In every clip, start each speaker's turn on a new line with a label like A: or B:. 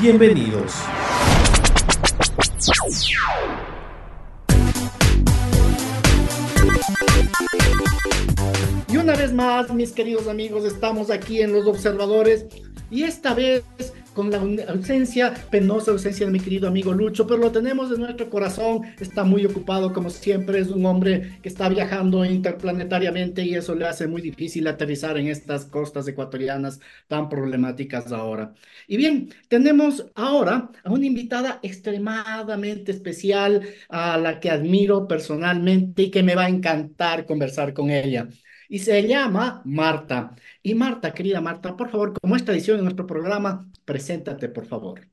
A: Bienvenidos.
B: Y una vez más, mis queridos amigos, estamos aquí en Los Observadores y esta vez con la ausencia, penosa ausencia de mi querido amigo Lucho, pero lo tenemos en nuestro corazón, está muy ocupado como siempre, es un hombre que está viajando interplanetariamente y eso le hace muy difícil aterrizar en estas costas ecuatorianas tan problemáticas ahora. Y bien, tenemos ahora a una invitada extremadamente especial, a la que admiro personalmente y que me va a encantar conversar con ella y se llama Marta. Y Marta, querida Marta, por favor, como es tradición en nuestro programa, preséntate, por favor.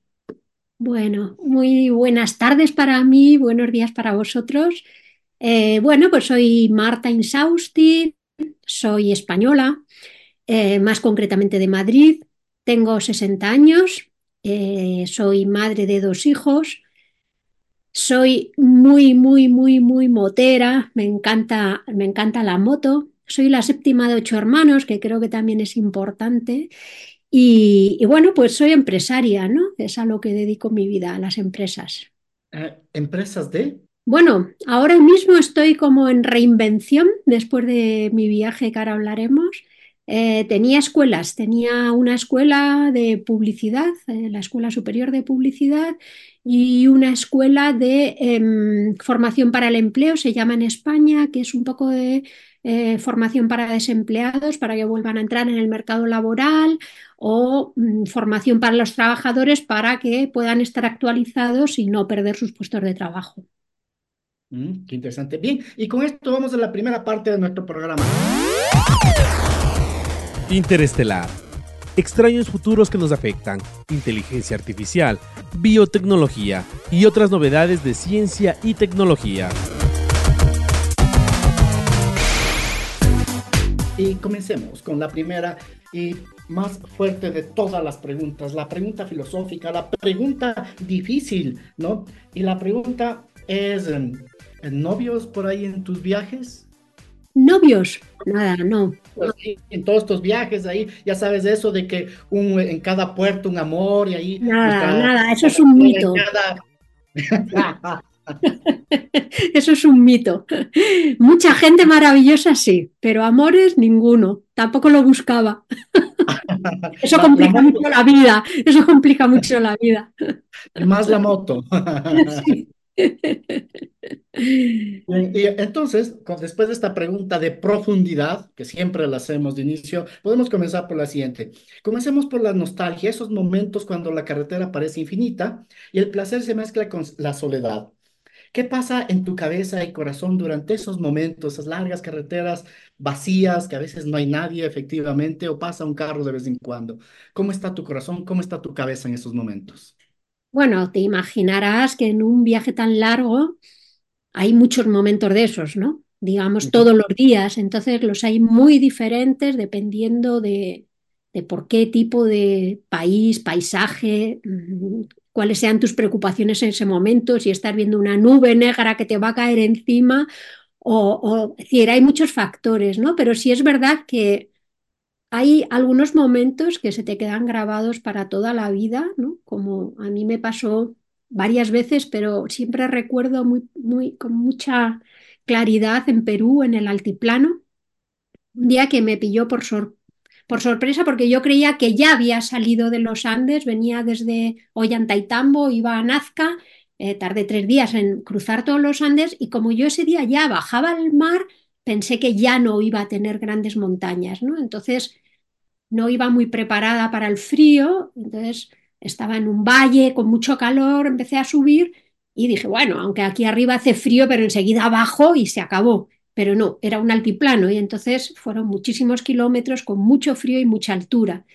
C: Bueno, muy buenas tardes para mí, buenos días para vosotros. Eh, bueno, pues soy Marta Insausti, soy española, eh, más concretamente de Madrid, tengo 60 años, eh, soy madre de dos hijos, soy muy, muy, muy, muy motera, me encanta, me encanta la moto, soy la séptima de ocho hermanos, que creo que también es importante. Y, bueno, pues soy empresaria, ¿no? Es a lo que dedico mi vida, a las empresas.
B: Eh, ¿Empresas de?
C: Bueno, ahora mismo estoy como en reinvención después de mi viaje que ahora hablaremos. Eh, tenía escuelas, tenía una escuela de publicidad, eh, la Escuela Superior de Publicidad, y una escuela de em, formación para el empleo, se llama en España, que es un poco de eh, formación para desempleados para que vuelvan a entrar en el mercado laboral o mm, formación para los trabajadores para que puedan estar actualizados y no perder sus puestos de trabajo.
B: Mm, qué interesante. Bien, y con esto vamos a la primera parte de nuestro programa.
A: Interestelar. Extraños futuros que nos afectan, inteligencia artificial, biotecnología y otras novedades de ciencia y tecnología.
B: Y comencemos con la primera y más fuerte de todas las preguntas, la pregunta filosófica, la pregunta difícil, ¿no? Y la pregunta es, em, ¿novios por ahí en tus viajes?
C: Novios, nada, no.
B: Pues en todos estos viajes ahí, ya sabes eso de que un, en cada puerto un amor y ahí...
C: Nada, nada, eso es un mito. Eso es un mito. Mucha gente maravillosa, sí, pero amores, ninguno. Tampoco lo buscaba. Eso complica mucho la vida. Eso complica mucho la vida.
B: Más la moto. entonces, después de esta pregunta de profundidad, que siempre la hacemos de inicio, podemos comenzar por la siguiente. Comencemos por la nostalgia, esos momentos cuando la carretera parece infinita y el placer se mezcla con la soledad. ¿Qué pasa en tu cabeza y corazón durante esos momentos, esas largas carreteras vacías, que a veces no hay nadie efectivamente, o pasa un carro de vez en cuando? ¿Cómo está tu corazón? ¿Cómo está tu cabeza en esos momentos?
C: Bueno, te imaginarás que en un viaje tan largo hay muchos momentos de esos, ¿no? Digamos todos los días, entonces los hay muy diferentes dependiendo de, de por qué tipo de país, paisaje, mm, cuáles sean tus preocupaciones en ese momento, si estás viendo una nube negra que te va a caer encima, o, hay muchos factores, ¿no? Pero sí es verdad que hay algunos momentos que se te quedan grabados para toda la vida, ¿no? Como a mí me pasó varias veces, pero siempre recuerdo muy, muy, con mucha claridad en Perú, en el altiplano, un día que me pilló por, por sorpresa porque yo creía que ya había salido de los Andes, venía desde Ollantaytambo, iba a Nazca, eh, tardé tres días en cruzar todos los Andes y como yo ese día ya bajaba al mar, pensé que ya no iba a tener grandes montañas, ¿no? Entonces no iba muy preparada para el frío, entonces estaba en un valle con mucho calor, empecé a subir y dije, bueno, aunque aquí arriba hace frío, pero enseguida abajo y se acabó. Pero no, era un altiplano y entonces fueron muchísimos kilómetros con mucho frío y mucha altura.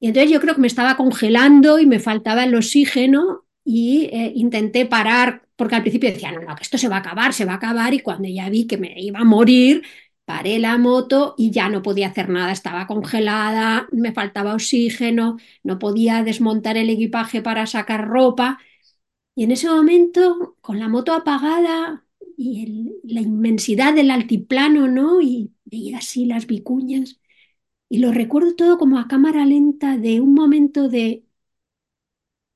C: Y entonces yo creo que me estaba congelando y me faltaba el oxígeno y eh, intenté parar, porque al principio decía, no, no, que esto se va a acabar, se va a acabar, y cuando ya vi que me iba a morir, paré la moto y ya no podía hacer nada, estaba congelada, me faltaba oxígeno, no podía desmontar el equipaje para sacar ropa. Y en ese momento, con la moto apagada y la inmensidad del altiplano, ¿no? Y así las vicuñas. Y lo recuerdo todo como a cámara lenta de un momento de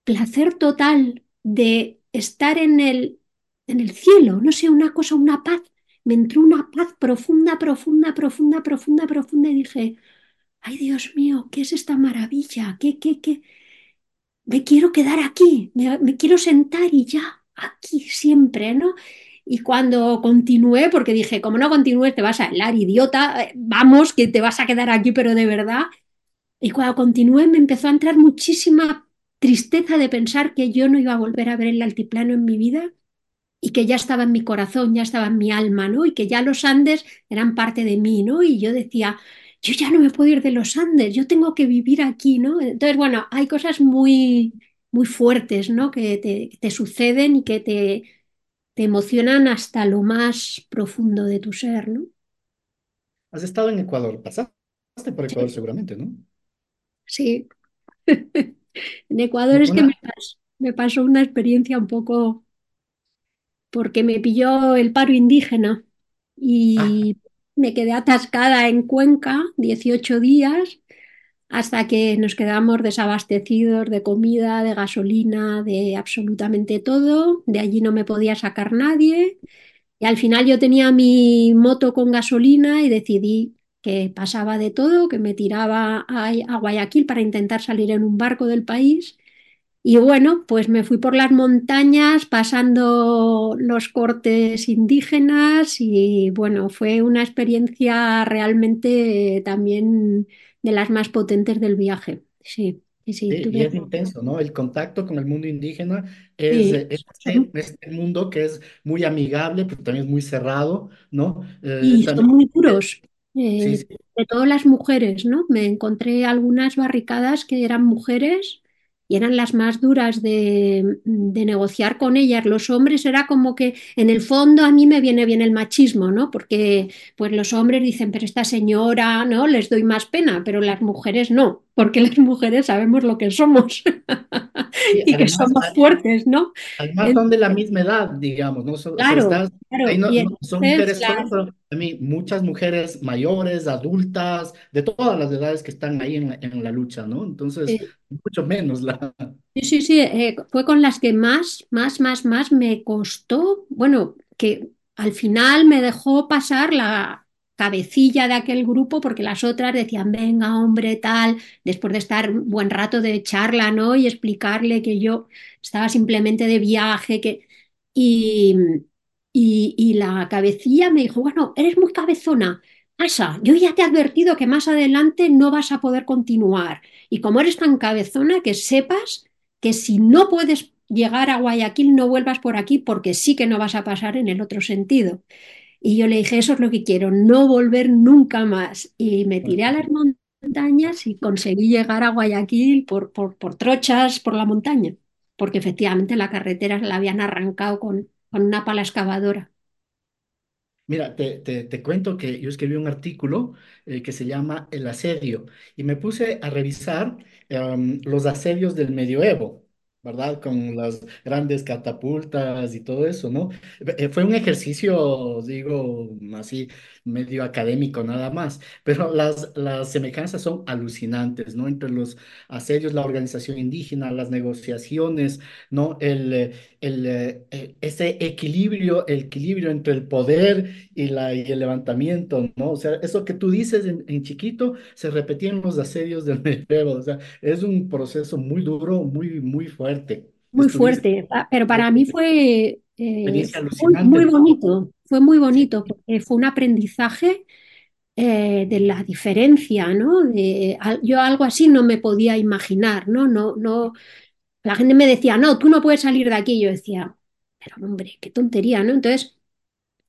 C: placer total, de estar en el, en el cielo, no sé, una cosa, una paz me entró una paz profunda, profunda, profunda, profunda, profunda y dije, ay Dios mío, ¿qué es esta maravilla? ¿Qué, qué, qué? Me quiero quedar aquí, me, quiero sentar y ya, aquí siempre, ¿no? Y cuando continué, porque dije, como no continúes, te vas a helar, idiota, eh, vamos, que te vas a quedar aquí, pero de verdad. Y cuando continué, me empezó a entrar muchísima tristeza de pensar que yo no iba a volver a ver el altiplano en mi vida y que ya estaba en mi corazón, ya estaba en mi alma, ¿no? Y que ya los Andes eran parte de mí, ¿no? Y yo decía, yo ya no me puedo ir de los Andes, yo tengo que vivir aquí, ¿no? Entonces, bueno, hay cosas muy, muy fuertes, ¿no? Que te, te suceden y que te, te emocionan hasta lo más profundo de tu ser, ¿no?
B: Has estado en Ecuador, pasaste por Ecuador seguramente, ¿no?
C: Sí. en Ecuador es que me me pasó una experiencia un poco porque me pilló el paro indígena y me quedé atascada en Cuenca 18 días hasta que nos quedamos desabastecidos de comida, de gasolina, de absolutamente todo. De allí no me podía sacar nadie. Y al final yo tenía mi moto con gasolina y decidí que pasaba de todo, que me tiraba a, Guayaquil para intentar salir en un barco del país. Y bueno, pues me fui por las montañas pasando los cortes indígenas y bueno, fue una experiencia realmente también de las más potentes del viaje. Sí, sí, sí.
B: y es intenso, ¿no? El contacto con el mundo indígena es, es, este mundo que es muy amigable, pero también es muy cerrado, ¿no?
C: Eh, y son muy duros. Eh, de todas las mujeres, ¿no? Me encontré algunas barricadas que eran mujeres y eran las más duras de, negociar con ellas. Los hombres era como que en el fondo a mí me viene bien el machismo, ¿no? Porque pues los hombres dicen, pero esta señora, ¿no? Les doy más pena, pero las mujeres no, porque las mujeres sabemos lo que somos y que somos fuertes, ¿no?
B: Además son de la misma edad, digamos, ¿no?
C: claro, claro.
B: son mujeres, a mí, muchas mujeres mayores, adultas, de todas las edades que están ahí en, la lucha, ¿no? Entonces, mucho menos la...
C: Sí, sí, sí, eh, fue con las que más, más, más, más me costó, bueno, que al final me dejó pasar la cabecilla de aquel grupo porque las otras decían, venga, hombre, tal, después de estar un buen rato de charla, ¿no? Y explicarle que yo estaba simplemente de viaje, que... Y, y, y la cabecilla me dijo, bueno, eres muy cabezona, pasa, yo ya te he advertido que más adelante no vas a poder continuar. Y como eres tan cabezona, que sepas que si no puedes llegar a Guayaquil, no vuelvas por aquí porque sí que no vas a pasar en el otro sentido. Y yo le dije, eso es lo que quiero, no volver nunca más. Y me tiré a las montañas y conseguí llegar a Guayaquil por, por, por trochas por la montaña, porque efectivamente la carretera la habían arrancado con, con una pala excavadora.
B: Mira, te, te, cuento que yo escribí un artículo eh, que se llama El asedio y me puse a revisar em, los asedios del medioevo. ¿verdad? Con las grandes catapultas y todo eso, ¿no? Eh, Fue un ejercicio, digo, así, medio académico nada más, pero las, las semejanzas son alucinantes, ¿no? Entre los asedios, la organización indígena, las negociaciones, ¿no? El, eh, el, eh, eh, ese equilibrio, el equilibrio entre el poder y, la, y el levantamiento, ¿no? O sea, eso que tú dices en, en chiquito se repetía en los asedios del medievo, o sea, es un proceso muy duro, muy, muy fuerte.
C: Muy
B: Estuviste
C: fuerte, pero para mí fue, eh, muy, muy bonito, fue muy bonito porque fue un aprendizaje eh, de la diferencia, ¿no? De, al- yo algo así no me podía imaginar, ¿no? No, no, la gente me decía, no, tú no puedes salir de aquí. Yo decía, pero hombre, qué tontería, ¿no? Entonces,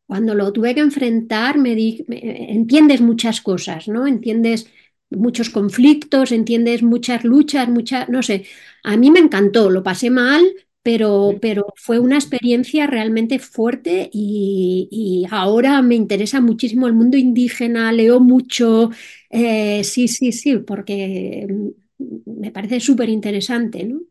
C: cuando lo tuve que enfrentar, me di, me- entiendes muchas cosas, ¿no? Entiendes muchos conflictos, entiendes muchas luchas, muchas, no sé. A mí me encantó, lo pasé mal, pero, pero fue una experiencia realmente fuerte y, y ahora me interesa muchísimo el mundo indígena, leo mucho, eh, sí, sí, sí, porque me parece súper interesante, ¿no?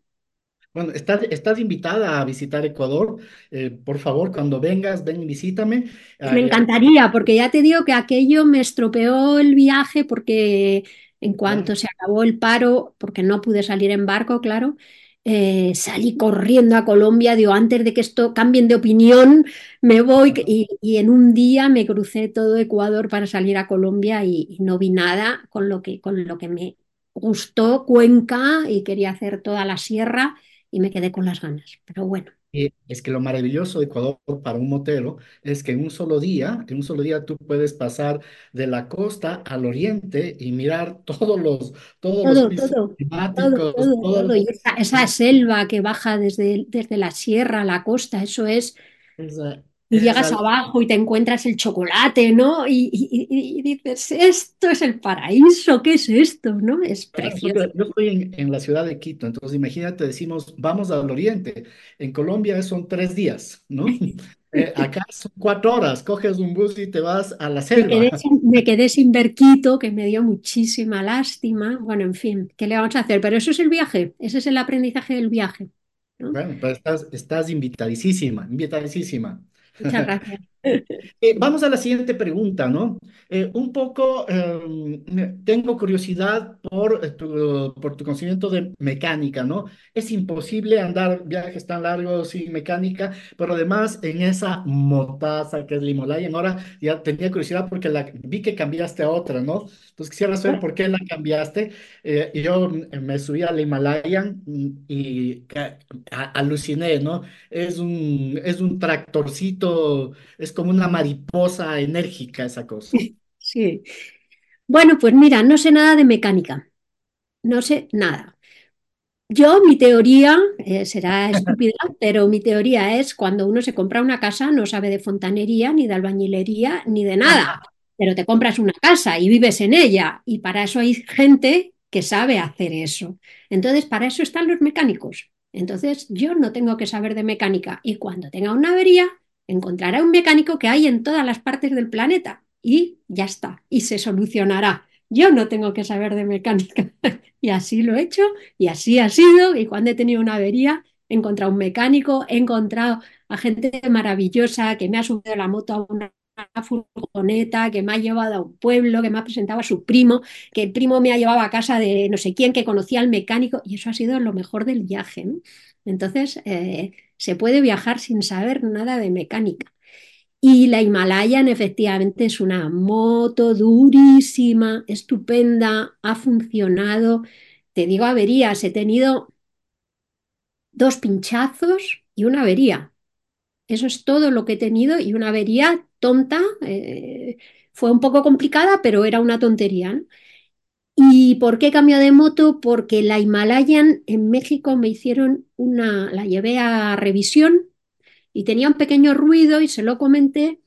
B: Bueno, estás, estás invitada a visitar Ecuador. Eh, por favor, cuando vengas, ven y visítame.
C: Me encantaría, porque ya te digo que aquello me estropeó el viaje porque en cuanto se acabó el paro, porque no pude salir en barco, claro, eh, salí corriendo a Colombia, digo, antes de que esto cambien de opinión, me voy y en un día me crucé todo Ecuador para salir a Colombia y, y no vi nada con lo que, con lo que me gustó Cuenca y quería hacer toda la sierra y me quedé con las ganas. Pero bueno,
B: Y es que lo maravilloso de Ecuador para un motero es que en un solo día, en un solo día tú puedes pasar de la costa al oriente y mirar todos los, todos los pisos
C: todo,
B: climáticos,
C: todo,
B: todas
C: todo. Y esa, esa selva que baja desde, desde la sierra a la costa, eso es, y
B: es
C: llegas
B: algo.
C: abajo y te encuentras el chocolate, ¿no? Y, y- y- y dices, esto es el paraíso, ¿qué es esto? ¿No? Es precioso.
B: yo estoy en, en la ciudad de Quito, entonces imagínate, decimos, vamos al oriente. En Colombia son tres días, ¿no? Eh, acá son cuatro horas, coges un bus y te vas a la
C: Me quedé
B: selva.
C: sin, me quedé sin ver Quito, que me dio muchísima lástima. Bueno, en fin, ¿qué le vamos a hacer? Pero eso es el viaje, ese es el aprendizaje del viaje, ¿no?
B: Bueno, pues estás, estás invitadísima, invitadísima.
C: Muchas gracias.
B: Eh, vamos a la siguiente pregunta, ¿no? Eh, un poco, eh, tengo curiosidad por, eh, tu, por tu conocimiento de mecánica, ¿no? Es imposible andar viajes tan largos sin mecánica, pero además en esa motaza que es la Himalayan, ahora ya tenía curiosidad porque vi que cambiaste a otra, ¿no? Entonces quisiera saber por qué la cambiaste. Yo me subí a la Himalayan mm, y aluciné, ¿no? Es un, es un tractorcito es como una mariposa enérgica esa cosa.
C: Sí. Bueno, pues mira, no sé nada de mecánica, no sé nada. Yo, mi teoría, eh, será estúpida, pero mi teoría es cuando uno se compra una casa, no sabe de fontanería, ni de albañilería, ni de nada, pero te compras una casa y vives en ella, y para eso hay gente que sabe hacer eso. Entonces, para eso están los mecánicos. Entonces, yo no tengo que saber de mecánica, y cuando tenga una avería, encontraré un mecánico que hay en todas las partes del planeta, y ya está, y se solucionará. Yo no tengo que saber de mecánica, y así lo he hecho. Y así ha sido, y cuando he tenido una avería, he encontrado un mecánico, he encontrado a gente maravillosa que me ha subido la moto a una furgoneta, que me ha llevado a un pueblo, que me ha presentado a su primo, que el primo me ha llevado a casa de no sé quién, que conocía al mecánico, y eso ha sido lo mejor del viaje. Entonces, eh, se puede viajar sin saber nada de mecánica. Y la Himalayan efectivamente es una moto durísima, estupenda, ha funcionado. Te digo averías, he tenido dos pinchazos y una avería. Eso es todo lo que he tenido y una avería tonta. eh, fue un poco complicada, pero era una tontería, ¿no? ¿Y por qué cambio de moto? Porque la Himalayan en México me hicieron una, la llevé a revisión y tenía un pequeño ruido y se lo comenté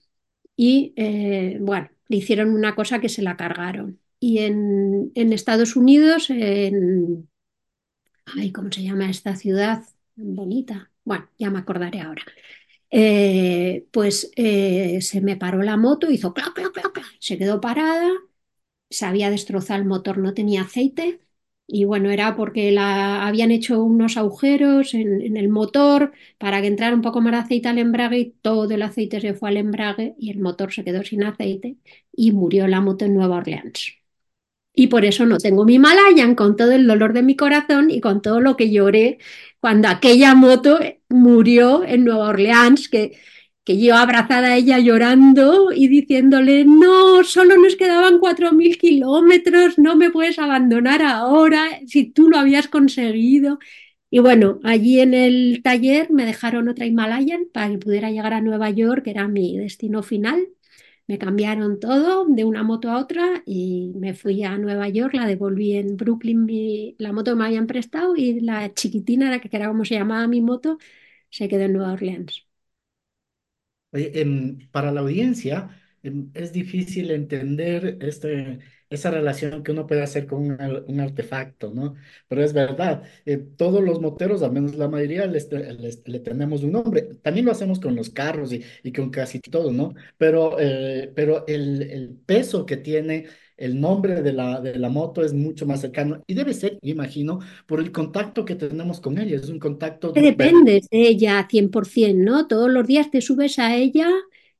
C: y eh, bueno, le hicieron una cosa que se la cargaron. Y en, Estados Unidos, en, ay, ¿cómo se llama esta ciudad? Bonita. Bueno, ya me acordaré ahora. Eh, pues eh, se me paró la moto, hizo clac, clac, clac, clac, se quedó parada, se había destrozado el motor, no tenía aceite Y bueno, era porque la, habían hecho unos agujeros en, el motor para que entrara un poco más de aceite al embrague y todo el aceite se fue al embrague y el motor se quedó sin aceite y murió la moto en Nueva Orleans. Y por eso no tengo mi Malayan con todo el dolor de mi corazón y con todo lo que lloré cuando aquella moto murió en Nueva Orleans, que, que yo abrazada a ella llorando y diciéndole, no, solo nos quedaban 4.000 kilómetros, no me puedes abandonar ahora, si tú lo habías conseguido. Y bueno, allí en el taller me dejaron otra Himalayan para que pudiera llegar a Nueva York, que era mi destino final. Me cambiaron todo de una moto a otra y me fui a Nueva York, la devolví en Brooklyn, mi, la moto que me habían prestado y la chiquitina, la que era como se llamaba mi moto, se quedó en Nueva Orleans.
B: Em, para la audiencia, em, es difícil entender este, esa relación que uno puede hacer con un, un artefacto, ¿no? Pero es verdad, eh, todos los moteros, al menos la mayoría, les te- les- le tenemos un nombre. También lo hacemos con los carros y, y con casi todo, ¿no? Pero, eh, pero el, el peso que tiene el nombre de la, de la moto es mucho más cercano y debe ser, me imagino, por el contacto que tenemos con ella. Es un contacto
C: Que
B: ver-
C: dependes de ella 100%, ¿no? Todos los días te subes a ella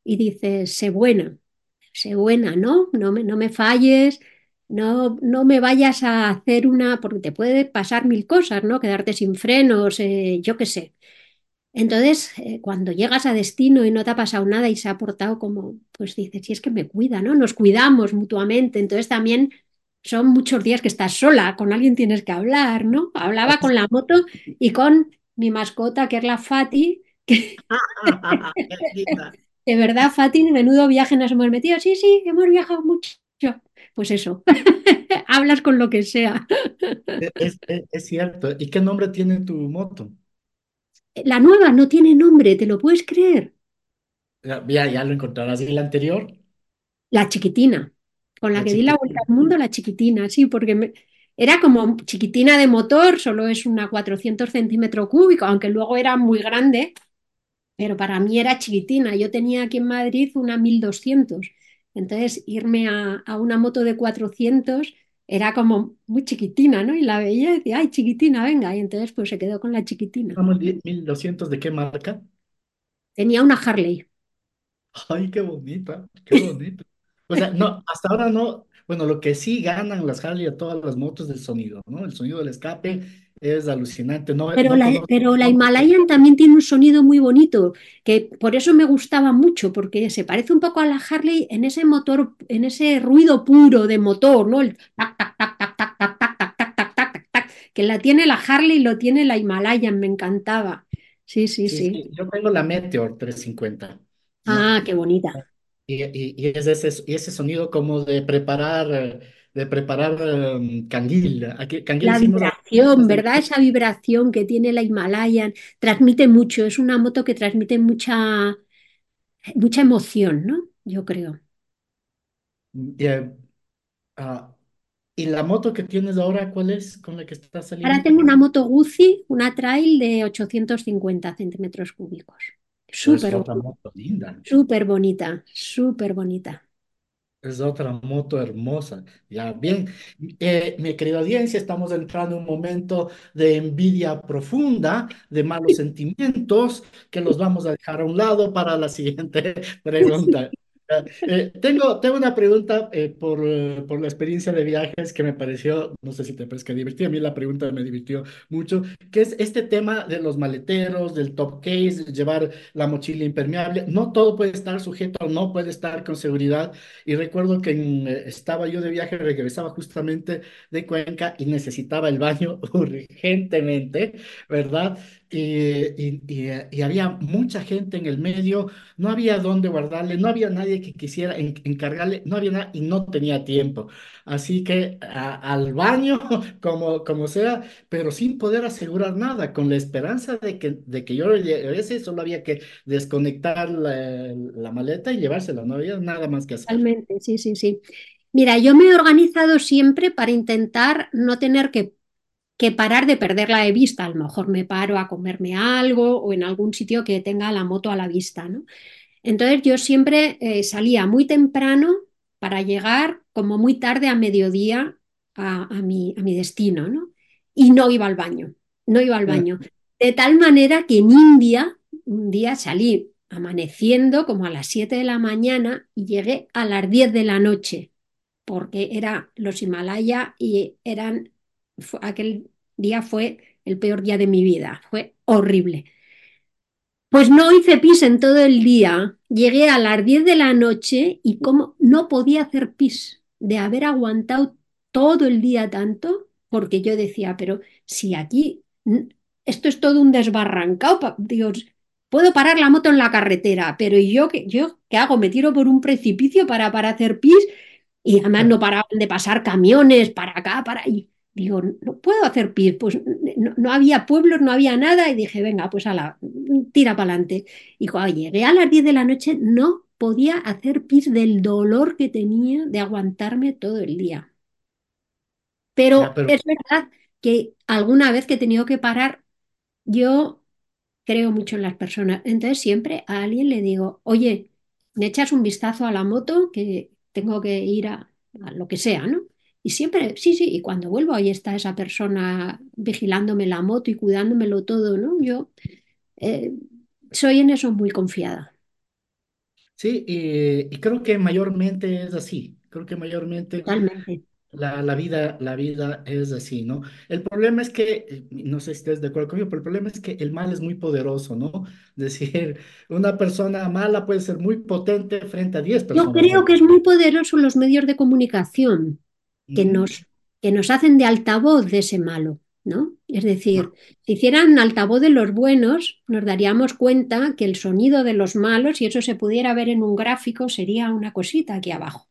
C: y dices, sé buena, sé buena, ¿no? No me, no me falles, no, no me vayas a hacer una, porque te puede pasar mil cosas, ¿no? Quedarte sin frenos, eh, yo qué sé. Entonces, eh, cuando llegas a destino y no te ha pasado nada y se ha portado como, pues dices, si es que me cuida, ¿no? Nos cuidamos mutuamente. Entonces también son muchos días que estás sola, con alguien tienes que hablar, ¿no? Hablaba con la moto y con mi mascota, que es la Fati, que de verdad, Fati, menudo viaje nos hemos metido. Sí, sí, hemos viajado mucho. Pues eso, hablas con lo que sea.
B: Es, es- es cierto. ¿Y qué nombre tiene tu moto?
C: La nueva no tiene nombre, ¿te lo puedes creer?
B: Ya, ya, ya lo encontrarás. ¿Y la anterior?
C: La chiquitina, con la
B: La
C: que di la vuelta
B: chiquitina.
C: al mundo, la chiquitina, sí, porque me- era como chiquitina de motor, solo es una 400 centímetros cúbicos, aunque luego era muy grande, pero para mí era chiquitina. Yo tenía aquí en Madrid una 1200, entonces irme a, a una moto de 400 era como muy chiquitina, ¿no? Y la veía y decía, ay, chiquitina, venga, y entonces pues se quedó con la chiquitina.
B: Vamos, 1200, ¿de qué marca?
C: Tenía una Harley.
B: Ay, qué bonita, qué bonita. O sea, no, hasta ahora no. Bueno, lo que sí ganan las Harley a todas las motos del sonido, ¿no? El sonido del escape es alucinante. No,
C: Pero
B: no
C: la, pero la Himalayan también tiene un sonido muy bonito, que por eso me gustaba mucho, porque se parece un poco a la Harley en ese motor, en ese ruido puro de motor, ¿no? El tac, tac, tac, tac, tac, tac, tac, tac, tac, tac, tac, tac, tac, que la tiene la Harley y lo tiene la Himalayan, me encantaba. Sí, sí,
B: Sí, yo tengo la Meteor 350, ¿no?
C: Ah, qué bonita.
B: Y, y, y es ese, y ese sonido como de preparar, eh, de preparar em, canguil. Aquí, canguil
C: La vibración, ¿verdad? Esa vibración que tiene la Himalayan transmite mucho, es una moto que transmite mucha, mucha emoción, ¿no? Yo creo.
B: y, eh, ah, ¿y la moto que tienes ahora, cuál es con la que estás
C: Ahora
B: saliendo?
C: tengo una moto Guzzi, una trail de 850 centímetros cúbicos. Súper
B: otra
C: bonita,
B: moto linda.
C: súper bonita, súper bonita.
B: Es otra moto hermosa. Ya, bien. Eh, mi querida audiencia, estamos entrando en un momento de envidia profunda, de malos sentimientos, que los vamos a dejar a un lado para la siguiente pregunta. Eh, tengo, tengo una pregunta eh, por, por la experiencia de viajes que me pareció, no sé si te parece que divertida, a mí la pregunta me divirtió mucho, que es este tema de los maleteros, del top case, llevar la mochila impermeable. No todo puede estar sujeto, no puede estar con seguridad. Y recuerdo que en, eh, estaba yo de viaje, regresaba justamente de Cuenca y necesitaba el baño urgentemente, ¿verdad? Y, y- y, había mucha gente en el medio, no había dónde guardarle, no había nadie que quisiera en- encargarle, no había nada y no tenía tiempo. Así que a- al baño, como, como sea, pero sin poder asegurar nada, con la esperanza de que, de que yo regrese, solo había que desconectar la, la maleta y llevársela, no había nada más que hacer.
C: Totalmente, sí, sí, sí. Mira, yo me he organizado siempre para intentar no tener que, que parar de perderla de vista. A lo mejor me paro a comerme algo o en algún sitio que tenga la moto a la vista, ¿no? Entonces yo siempre eh, salía muy temprano para llegar como muy tarde a mediodía a, mi, a mi destino, ¿no? Y no iba al baño, no iba al baño. De tal manera que en India, un día salí amaneciendo como a las 7 de la mañana y llegué a las 10 de la noche, porque era los Himalaya y eran, fue- aquel día fue el peor día de mi vida, fue horrible. Pues no hice pis en todo el día. Llegué a las 10 de la noche y como no podía hacer pis de haber aguantado todo el día tanto, porque yo decía, pero si aquí esto es todo un desbarrancado, Dios, puedo parar la moto en la carretera, pero ¿y yo qué, yo qué hago? ¿Me tiro por un precipicio para, para hacer pis? Y además no paraban de pasar camiones para acá, para ahí. Digo, no puedo hacer pis. Pues no, no había pueblos, no había nada. Y dije, venga, pues ala, tira para adelante. Y cuando llegué a las 10 de la noche, no podía hacer pis del dolor que tenía de aguantarme todo el día.
B: ya,
C: pero es verdad que alguna vez que he tenido que parar, yo creo mucho en las personas. Entonces siempre a alguien le digo, oye, me echas un vistazo a la moto que tengo que ir a, a lo que sea, ¿no? Y siempre, sí, sí, y cuando vuelvo ahí está esa persona vigilándome la moto y cuidándomelo todo, ¿no? Yo eh, soy en eso muy confiada.
B: sí, y, y creo que mayormente es así. Creo que mayormente
C: Totalmente.
B: La, la vida, la vida es así, ¿no? El problema es que, eh, no sé si estés de acuerdo conmigo, pero el problema es que el mal es muy poderoso, ¿no? Es decir, una persona mala puede ser muy potente frente a 10
C: Yo
B: personas
C: creo que es muy poderoso los medios de comunicación. Que
B: Ujú.
C: nos, que nos hacen de altavoz de ese malo, ¿no? Es
B: Ah,
C: decir, si hicieran altavoz de los buenos, nos daríamos cuenta que el sonido de los malos, si eso se pudiera ver en un gráfico, sería una cosita aquí abajo.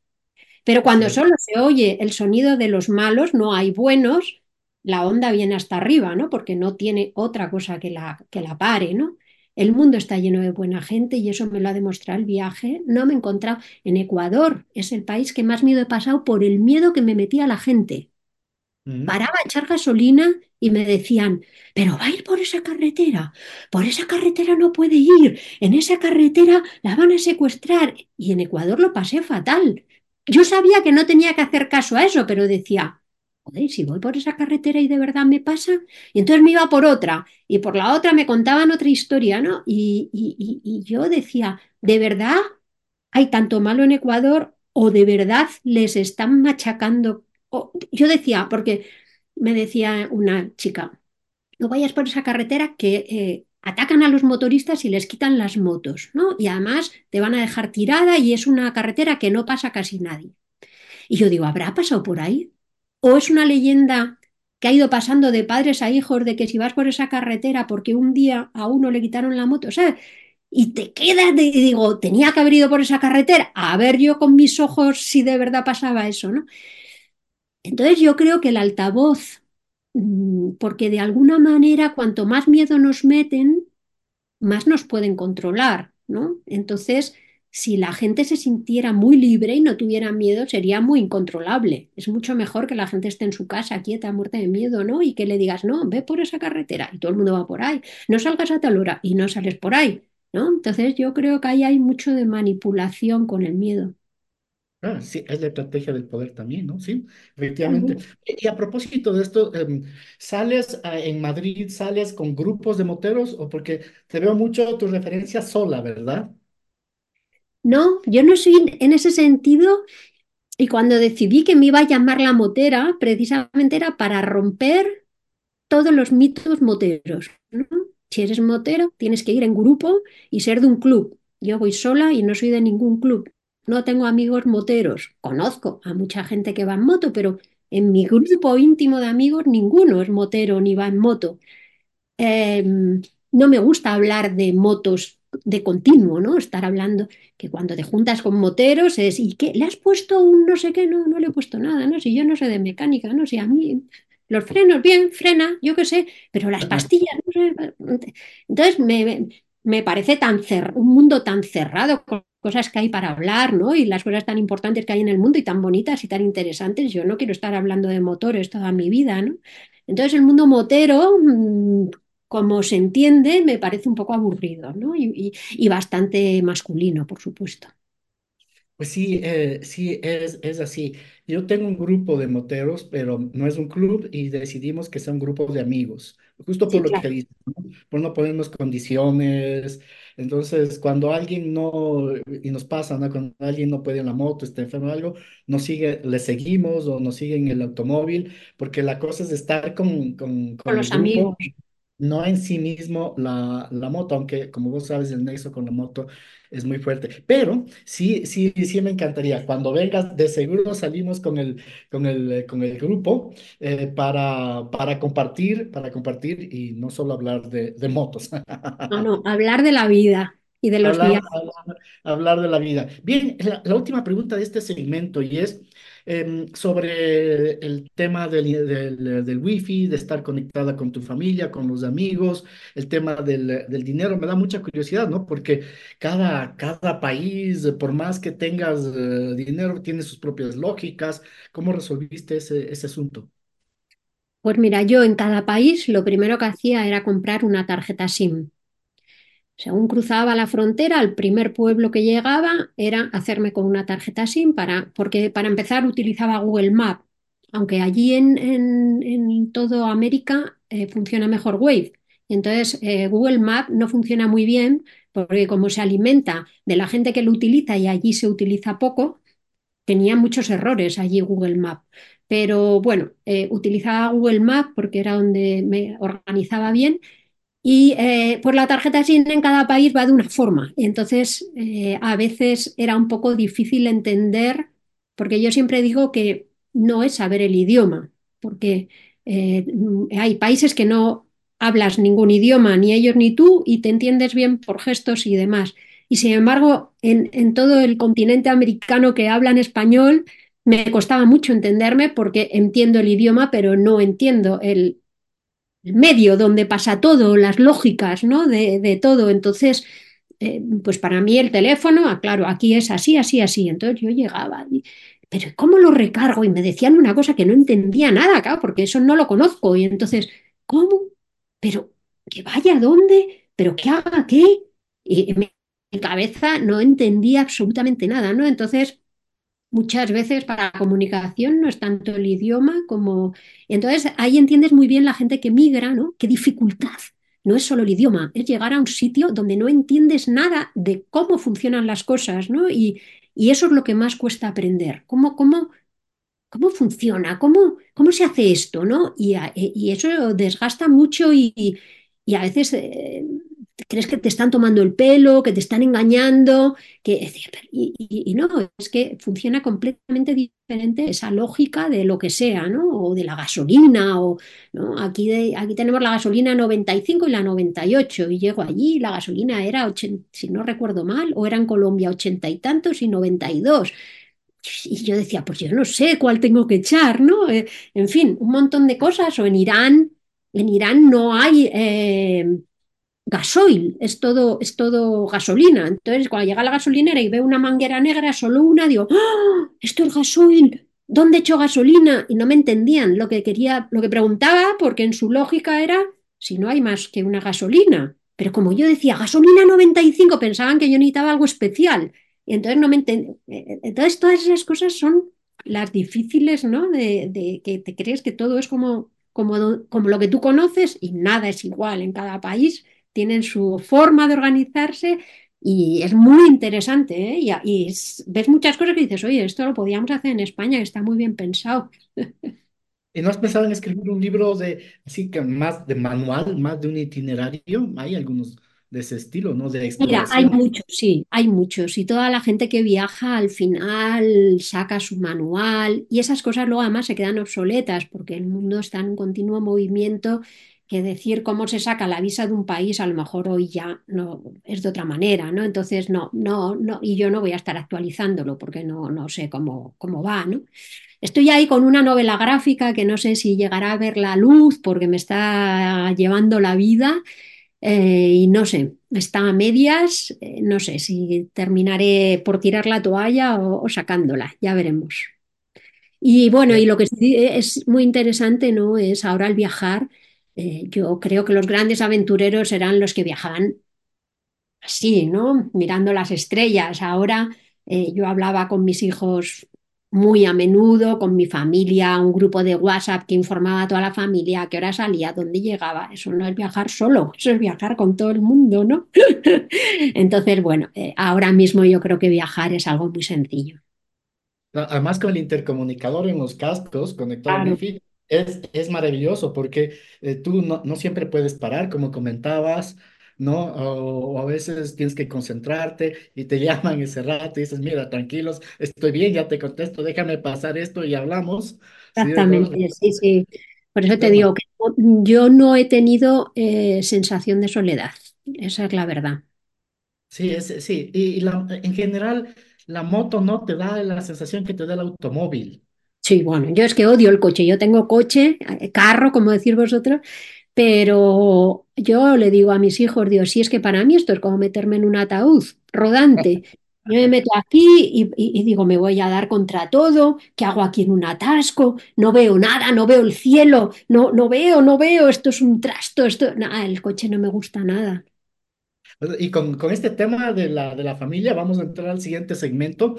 C: Pero cuando
B: cierto.
C: solo se oye el sonido de los malos, no hay buenos, la onda viene hasta arriba, ¿no? Porque no tiene otra cosa que la, que la pare, ¿no? El mundo está lleno de buena gente y eso me lo ha demostrado el viaje. No me he encontrado en Ecuador, es el país que más miedo he pasado por el miedo que me metía la gente.
B: Ujú.
C: Paraba a echar gasolina y me decían, pero va a ir por esa carretera, por esa carretera no puede ir, en esa carretera la van a secuestrar. Y en Ecuador lo pasé fatal. Yo sabía que no tenía que hacer caso a eso, pero decía, si voy por esa carretera y de verdad me pasa, y entonces me iba por otra, y por la otra me contaban otra historia, ¿no? Y, y, y, y yo decía, ¿de verdad hay tanto malo en Ecuador o de verdad les están machacando? Yo decía, porque me decía una chica, no vayas por esa carretera que eh, atacan a los motoristas y les quitan las motos, ¿no? Y además te van a dejar tirada y es una carretera que no pasa casi nadie. Y yo digo, ¿habrá pasado por ahí? ¿O es una leyenda que ha ido pasando de padres a hijos de que si vas por esa carretera porque un día a uno le quitaron la moto, ¿sabes? Y te quedas de, y digo, tenía que haber ido por esa carretera, a ver yo con mis ojos si de verdad pasaba eso, ¿no? Entonces yo creo que el altavoz, mm, porque de alguna manera cuanto más miedo nos meten, más nos pueden controlar, ¿no? Entonces, si la gente se sintiera muy libre y no tuviera miedo, sería muy incontrolable. Es mucho mejor que la gente esté en su casa quieta, muerta de miedo, ¿no? Y que le digas, no, ve por esa carretera y todo el mundo va por ahí. No salgas a tal hora y no sales por ahí, ¿no? Entonces, yo creo que ahí hay mucho de manipulación con el miedo.
B: Ah, sí, es la estrategia del poder también, ¿no? Sí, efectivamente. Y a propósito de esto, em, ¿sales ah, en Madrid, sales con grupos de moteros o porque te veo mucho tu referencia sola, ¿verdad?
C: No, yo no soy en ese sentido y cuando decidí que me iba a llamar la motera, precisamente era para romper todos los mitos moteros, ¿no? Si eres motero, tienes que ir en grupo y ser de un club. Yo voy sola y no soy de ningún club. No tengo amigos moteros. Conozco a mucha gente que va en moto, pero en mi grupo íntimo de amigos ninguno es motero ni va en moto. Eh, no me gusta hablar de motos de continuo, ¿no? Estar hablando que cuando te juntas con moteros es, ¿y qué? ¿Le has puesto un no sé qué? No, no le he puesto nada, ¿no? Si yo no sé de mecánica, ¿no? Si a mí los frenos, bien, frena, yo qué sé, pero las pastillas, no sé. Entonces me, me parece tan cer un mundo tan cerrado con cosas que hay para hablar, ¿no? Y las cosas tan importantes que hay en el mundo y tan bonitas y tan interesantes. Yo no quiero estar hablando de motores toda mi vida, ¿no? Entonces el mundo motero, mm, como se entiende, me parece un poco aburrido, ¿no? Y, y- y bastante masculino, por supuesto.
B: Pues sí, eh, sí, es, es así. Yo tengo un grupo de moteros, pero no es un club y decidimos que sea un grupo de amigos, justo por
C: Sí,
B: lo que
C: claro.
B: dices, ¿no? Por no ponernos condiciones. Entonces, cuando alguien no, y nos pasa, ¿no? Cuando alguien no puede en la moto, está enfermo o algo, nos sigue, le seguimos o nos sigue en el automóvil, porque la cosa es estar con, con,
C: Con
B: con
C: los amigos.
B: No en sí mismo la, la moto, aunque como vos sabes, el nexo con la moto es muy fuerte. Pero sí, sí, sí me encantaría. Cuando vengas, de seguro salimos con el, con el, con el grupo eh, para, para compartir, para compartir y no solo hablar de, de motos.
C: No, no, hablar de la vida y de los
B: Hablar, hablar, hablar de la vida. Bien, la, la última pregunta de este segmento y es em, sobre el tema del, del, del wifi, de estar conectada con tu familia, con los amigos, el tema del, del dinero. Me da mucha curiosidad, ¿no? Porque cada, cada país, por más que tengas eh, dinero, tiene sus propias lógicas. ¿Cómo resolviste ese, ese asunto?
C: Pues mira, yo en cada país lo primero que hacía era comprar una tarjeta SIM. Según cruzaba la frontera, el primer pueblo que llegaba era hacerme con una tarjeta SIM para, porque para empezar utilizaba Google Maps, aunque allí en, en, toda América eh, funciona mejor Wave. Entonces eh, Google Maps no funciona muy bien porque como se alimenta de la gente que lo utiliza y allí se utiliza poco, tenía muchos errores allí Google Maps. Pero bueno, eh, utilizaba Google Maps porque era donde me organizaba bien y eh, pues la tarjeta SIM en cada país va de una forma. Entonces eh, a veces era un poco difícil entender, porque yo siempre digo que no es saber el idioma, porque eh, hay países que no hablas ningún idioma, ni ellos ni tú, y te entiendes bien por gestos y demás. Y sin embargo, en, en todo el continente americano que hablan español, me costaba mucho entenderme porque entiendo el idioma, pero no entiendo el medio donde pasa todo, las lógicas, ¿no? De, de todo. Entonces, eh, pues para mí el teléfono, ah, claro, aquí es así, así, así. Entonces yo llegaba, pero ¿cómo lo recargo? Y me decían una cosa que no entendía nada, claro, porque eso no lo conozco. Y entonces, ¿cómo? Pero que vaya a dónde, pero que haga qué. Y mi cabeza no entendía absolutamente nada, ¿no? Entonces Muchas veces para la comunicación no es tanto el idioma como... Entonces ahí entiendes muy bien la gente que migra, ¿no? Qué dificultad. No es solo el idioma, es llegar a un sitio donde no entiendes nada de cómo funcionan las cosas, ¿no? Y, y eso es lo que más cuesta aprender. ¿Cómo, cómo, cómo funciona? ¿Cómo, cómo se hace esto, ¿no? Y, y eso desgasta mucho y, y a veces eh, crees que te están tomando el pelo, que te están engañando, que, y, no, es que funciona completamente diferente esa lógica de lo que sea, ¿no? O de la gasolina, o, ¿no? Aquí, de- aquí tenemos la gasolina 95 y la 98, y llego allí, la gasolina era, 80 si no recuerdo mal, o era en Colombia 80 y tantos y 92. Y yo decía, pues yo no sé cuál tengo que echar, ¿no? Eh, en fin, un montón de cosas. O en Irán, en Irán no hay eh, gasoil, es todo, es todo gasolina. Entonces, cuando llega la gasolinera y veo una manguera negra, solo una, digo, ¡Ah! Esto es gasoil. ¿Dónde echo gasolina? Y no me entendían lo que quería, lo que preguntaba, porque en su lógica era si no hay más que una gasolina. Pero como yo decía, gasolina 95, pensaban que yo necesitaba algo especial. Y entonces no me enten- eh, Entonces todas esas cosas son las difíciles, ¿no? De, que te crees que todo es como, como, como lo que tú conoces y nada es igual en cada país. Tienen su forma de organizarse y es muy interesante, ¿eh? Y, y es- ves muchas cosas que dices, oye, esto lo podíamos hacer en España, que está muy bien pensado.
B: ¿Y no has pensado en escribir un libro de, así que más de manual, más de un itinerario? Hay algunos de ese estilo, ¿no? De
C: Mira, hay muchos, sí, hay muchos. Y toda la gente que viaja al final saca su manual y esas cosas luego además se quedan obsoletas porque el mundo está en un continuo movimiento que decir cómo se saca la visa de un país a lo mejor hoy ya no es de otra manera, ¿no? Entonces no, no, no, y yo no voy a estar actualizándolo porque no, no sé cómo, cómo va, ¿no? Estoy ahí con una novela gráfica que no sé si llegará a ver la luz porque me está llevando la vida eh, y no sé, está a medias, eh, no sé si terminaré por tirar la toalla o, o sacándola, ya veremos. Y bueno, y lo que es muy interesante, ¿no? Es ahora al viajar, eh, yo creo que los grandes aventureros eran los que viajaban así, ¿no? Mirando las estrellas. Ahora Eh, yo hablaba con mis hijos muy a menudo, con mi familia, un grupo de WhatsApp que informaba a toda la familia a qué hora salía, dónde llegaba. Eso no es viajar solo, eso es viajar con todo el mundo, ¿no? Entonces, bueno, eh, ahora mismo yo creo que viajar es algo muy sencillo.
B: Además, con el intercomunicador en los cascos conectado
C: Claro,
B: Wi-Fi, es, es maravilloso porque eh, tú no, no siempre puedes parar, como comentabas, ¿no? O, o a veces tienes que concentrarte y te llaman ese rato y dices, mira, tranquilos, estoy bien, ya te contesto, déjame pasar esto y hablamos, ¿sí?
C: Exactamente, sí, sí. Por eso te digo que yo no he tenido eh, sensación de soledad, esa es la verdad.
B: Sí, es, sí, y, y la- en general la moto no te da la sensación que te da el automóvil.
C: Sí, bueno, yo es que odio el coche. Yo tengo coche, eh, carro, como decís vosotros, pero yo le digo a mis hijos, Dios, si es que para mí esto es como meterme en un ataúd rodante. Yo me meto aquí y, y- y digo, me voy a dar contra todo, ¿qué hago aquí en un atasco? No veo nada, no veo el cielo, no, no veo, no veo, esto es un trasto, esto, nada, el coche no me gusta nada.
B: Y con, con este tema de la, de la familia vamos a entrar al siguiente segmento.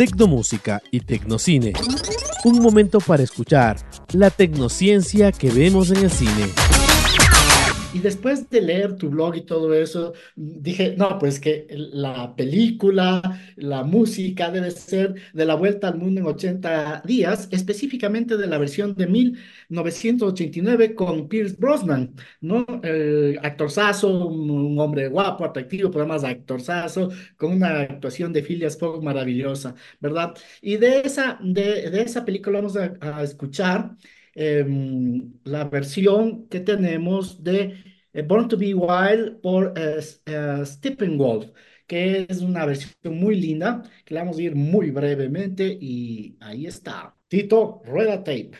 A: Tecnomúsica y Tecnocine. Un momento para escuchar la tecnociencia que vemos en el cine.
B: Y después de leer tu blog y todo eso, dije, no, pues que la película, la música debe ser de la vuelta al mundo en 80 días, específicamente de la versión de 1989 con Pierce Brosnan, ¿no? El actorzazo, un, hombre guapo, atractivo, pero además actorzazo, con una actuación de Phileas Fogg maravillosa, ¿verdad? Y de esa, de, de esa película vamos a, a escuchar em, la versión que tenemos de eh, Born to Be Wild por eh, eh, Steppenwolf, que es una versión muy linda, que la vamos a ir muy brevemente y ahí está. Tito, rueda tape.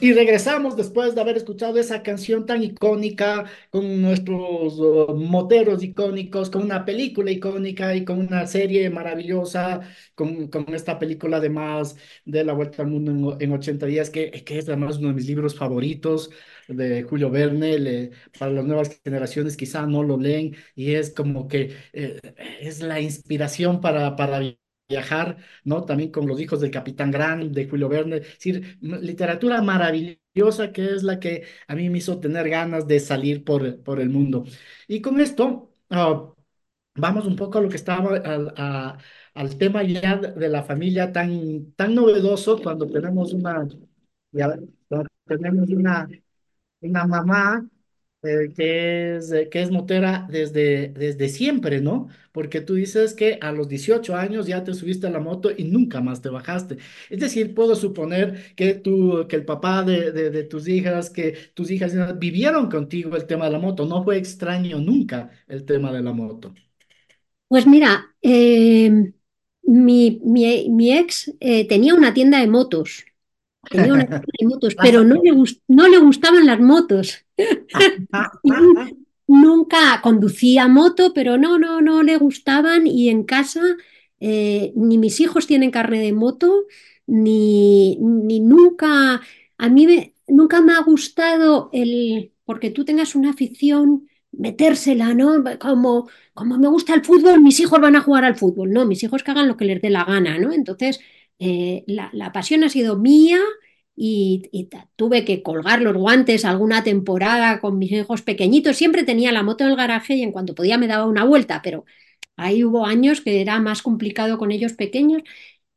B: Y regresamos después de haber escuchado esa canción tan icónica, con nuestros uh, moteros icónicos, con una película icónica y con una serie maravillosa, con, con esta película además de La Vuelta al Mundo en, en 80 días, que, que es además uno de mis libros favoritos de Julio Verne. para las nuevas generaciones quizá no lo leen y es como que eh, es la inspiración para, para viajar ¿no? También con Los hijos del Capitán Grant de Julio Verne, es decir, literatura maravillosa que es la que a mí me hizo tener ganas de salir por, por el mundo. Y con esto, ah, vamos un poco a lo que estaba, al, tema ya de la familia tan, tan novedoso cuando tenemos una, tenemos una una mamá eh, que es, eh, que es motera desde, desde siempre, ¿no? Porque tú dices que a los 18 años ya te subiste a la moto y nunca más te bajaste. Es decir, puedo suponer que tú, que el papá de, de, tus hijas, que tus hijas vivieron contigo el tema de la moto. No fue extraño nunca el tema de la moto.
C: Pues mira, eh, mi, mi- ex tenía una tienda de motos, tenía una de motos, pero no le, gus- no le gustaban las motos. Nunca conducía moto, pero no, no, no le gustaban y en casa eh, ni mis hijos tienen carne de moto, ni, ni nunca, a mí me- nunca me ha gustado el, porque tú tengas una afición, metérsela, ¿no? Como, como me gusta el fútbol, mis hijos van a jugar al fútbol, no, mis hijos que hagan lo que les dé la gana, ¿no? Entonces, eh, la, pasión ha sido mía y, tuve que colgar los guantes alguna temporada con mis hijos pequeñitos. Siempre tenía la moto en el garaje y en cuanto podía me daba una vuelta, pero ahí hubo años que era más complicado con ellos pequeños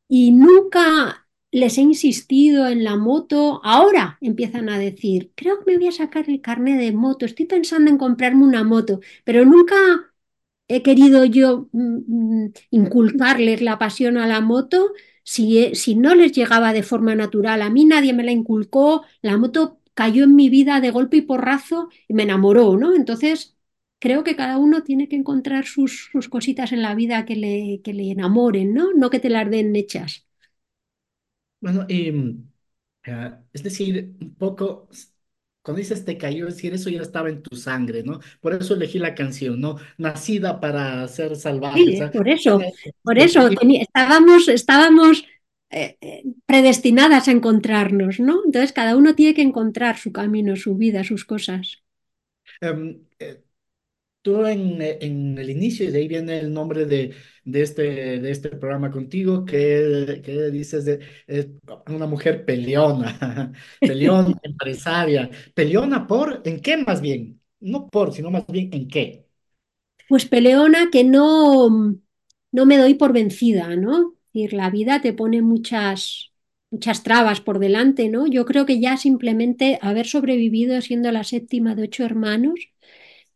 C: y nunca les he insistido en la moto. Ahora empiezan a decir, creo que me voy a sacar el carnet de moto, estoy pensando en comprarme una moto, pero nunca he querido yo mm, mm, inculcarles la pasión a la moto si, si no les llegaba de forma natural. A mí nadie me la inculcó, la moto cayó en mi vida de golpe y porrazo y me enamoró, ¿no? Entonces, creo que cada uno tiene que encontrar sus, sus cositas en la vida que le, que le enamoren, ¿no? No que te las den hechas.
B: Bueno, eh, es decir, un poco, cuando dices te cayó, es decir, eso ya estaba en tu sangre, ¿no? Por eso elegí la canción, ¿no? Nacida para ser salvaje.
C: Sí, por eso,
B: tiene-
C: por eso estábamos, estábamos eh, eh, predestinadas a encontrarnos, ¿no? Entonces cada uno tiene que encontrar su camino, su vida, sus cosas.
B: em, eh, tú en, eh, en el inicio, y de ahí viene el nombre de, de este, de este programa contigo, que, que dices de eh, una mujer peleona, peleona, empresaria, peleona por, ¿en qué más bien? No por, sino más bien en qué.
C: Pues peleona que no, no me doy por vencida, ¿no? Es decir, la vida te pone muchas, muchas trabas por delante, ¿no? Yo creo que ya simplemente haber sobrevivido siendo la séptima de ocho hermanos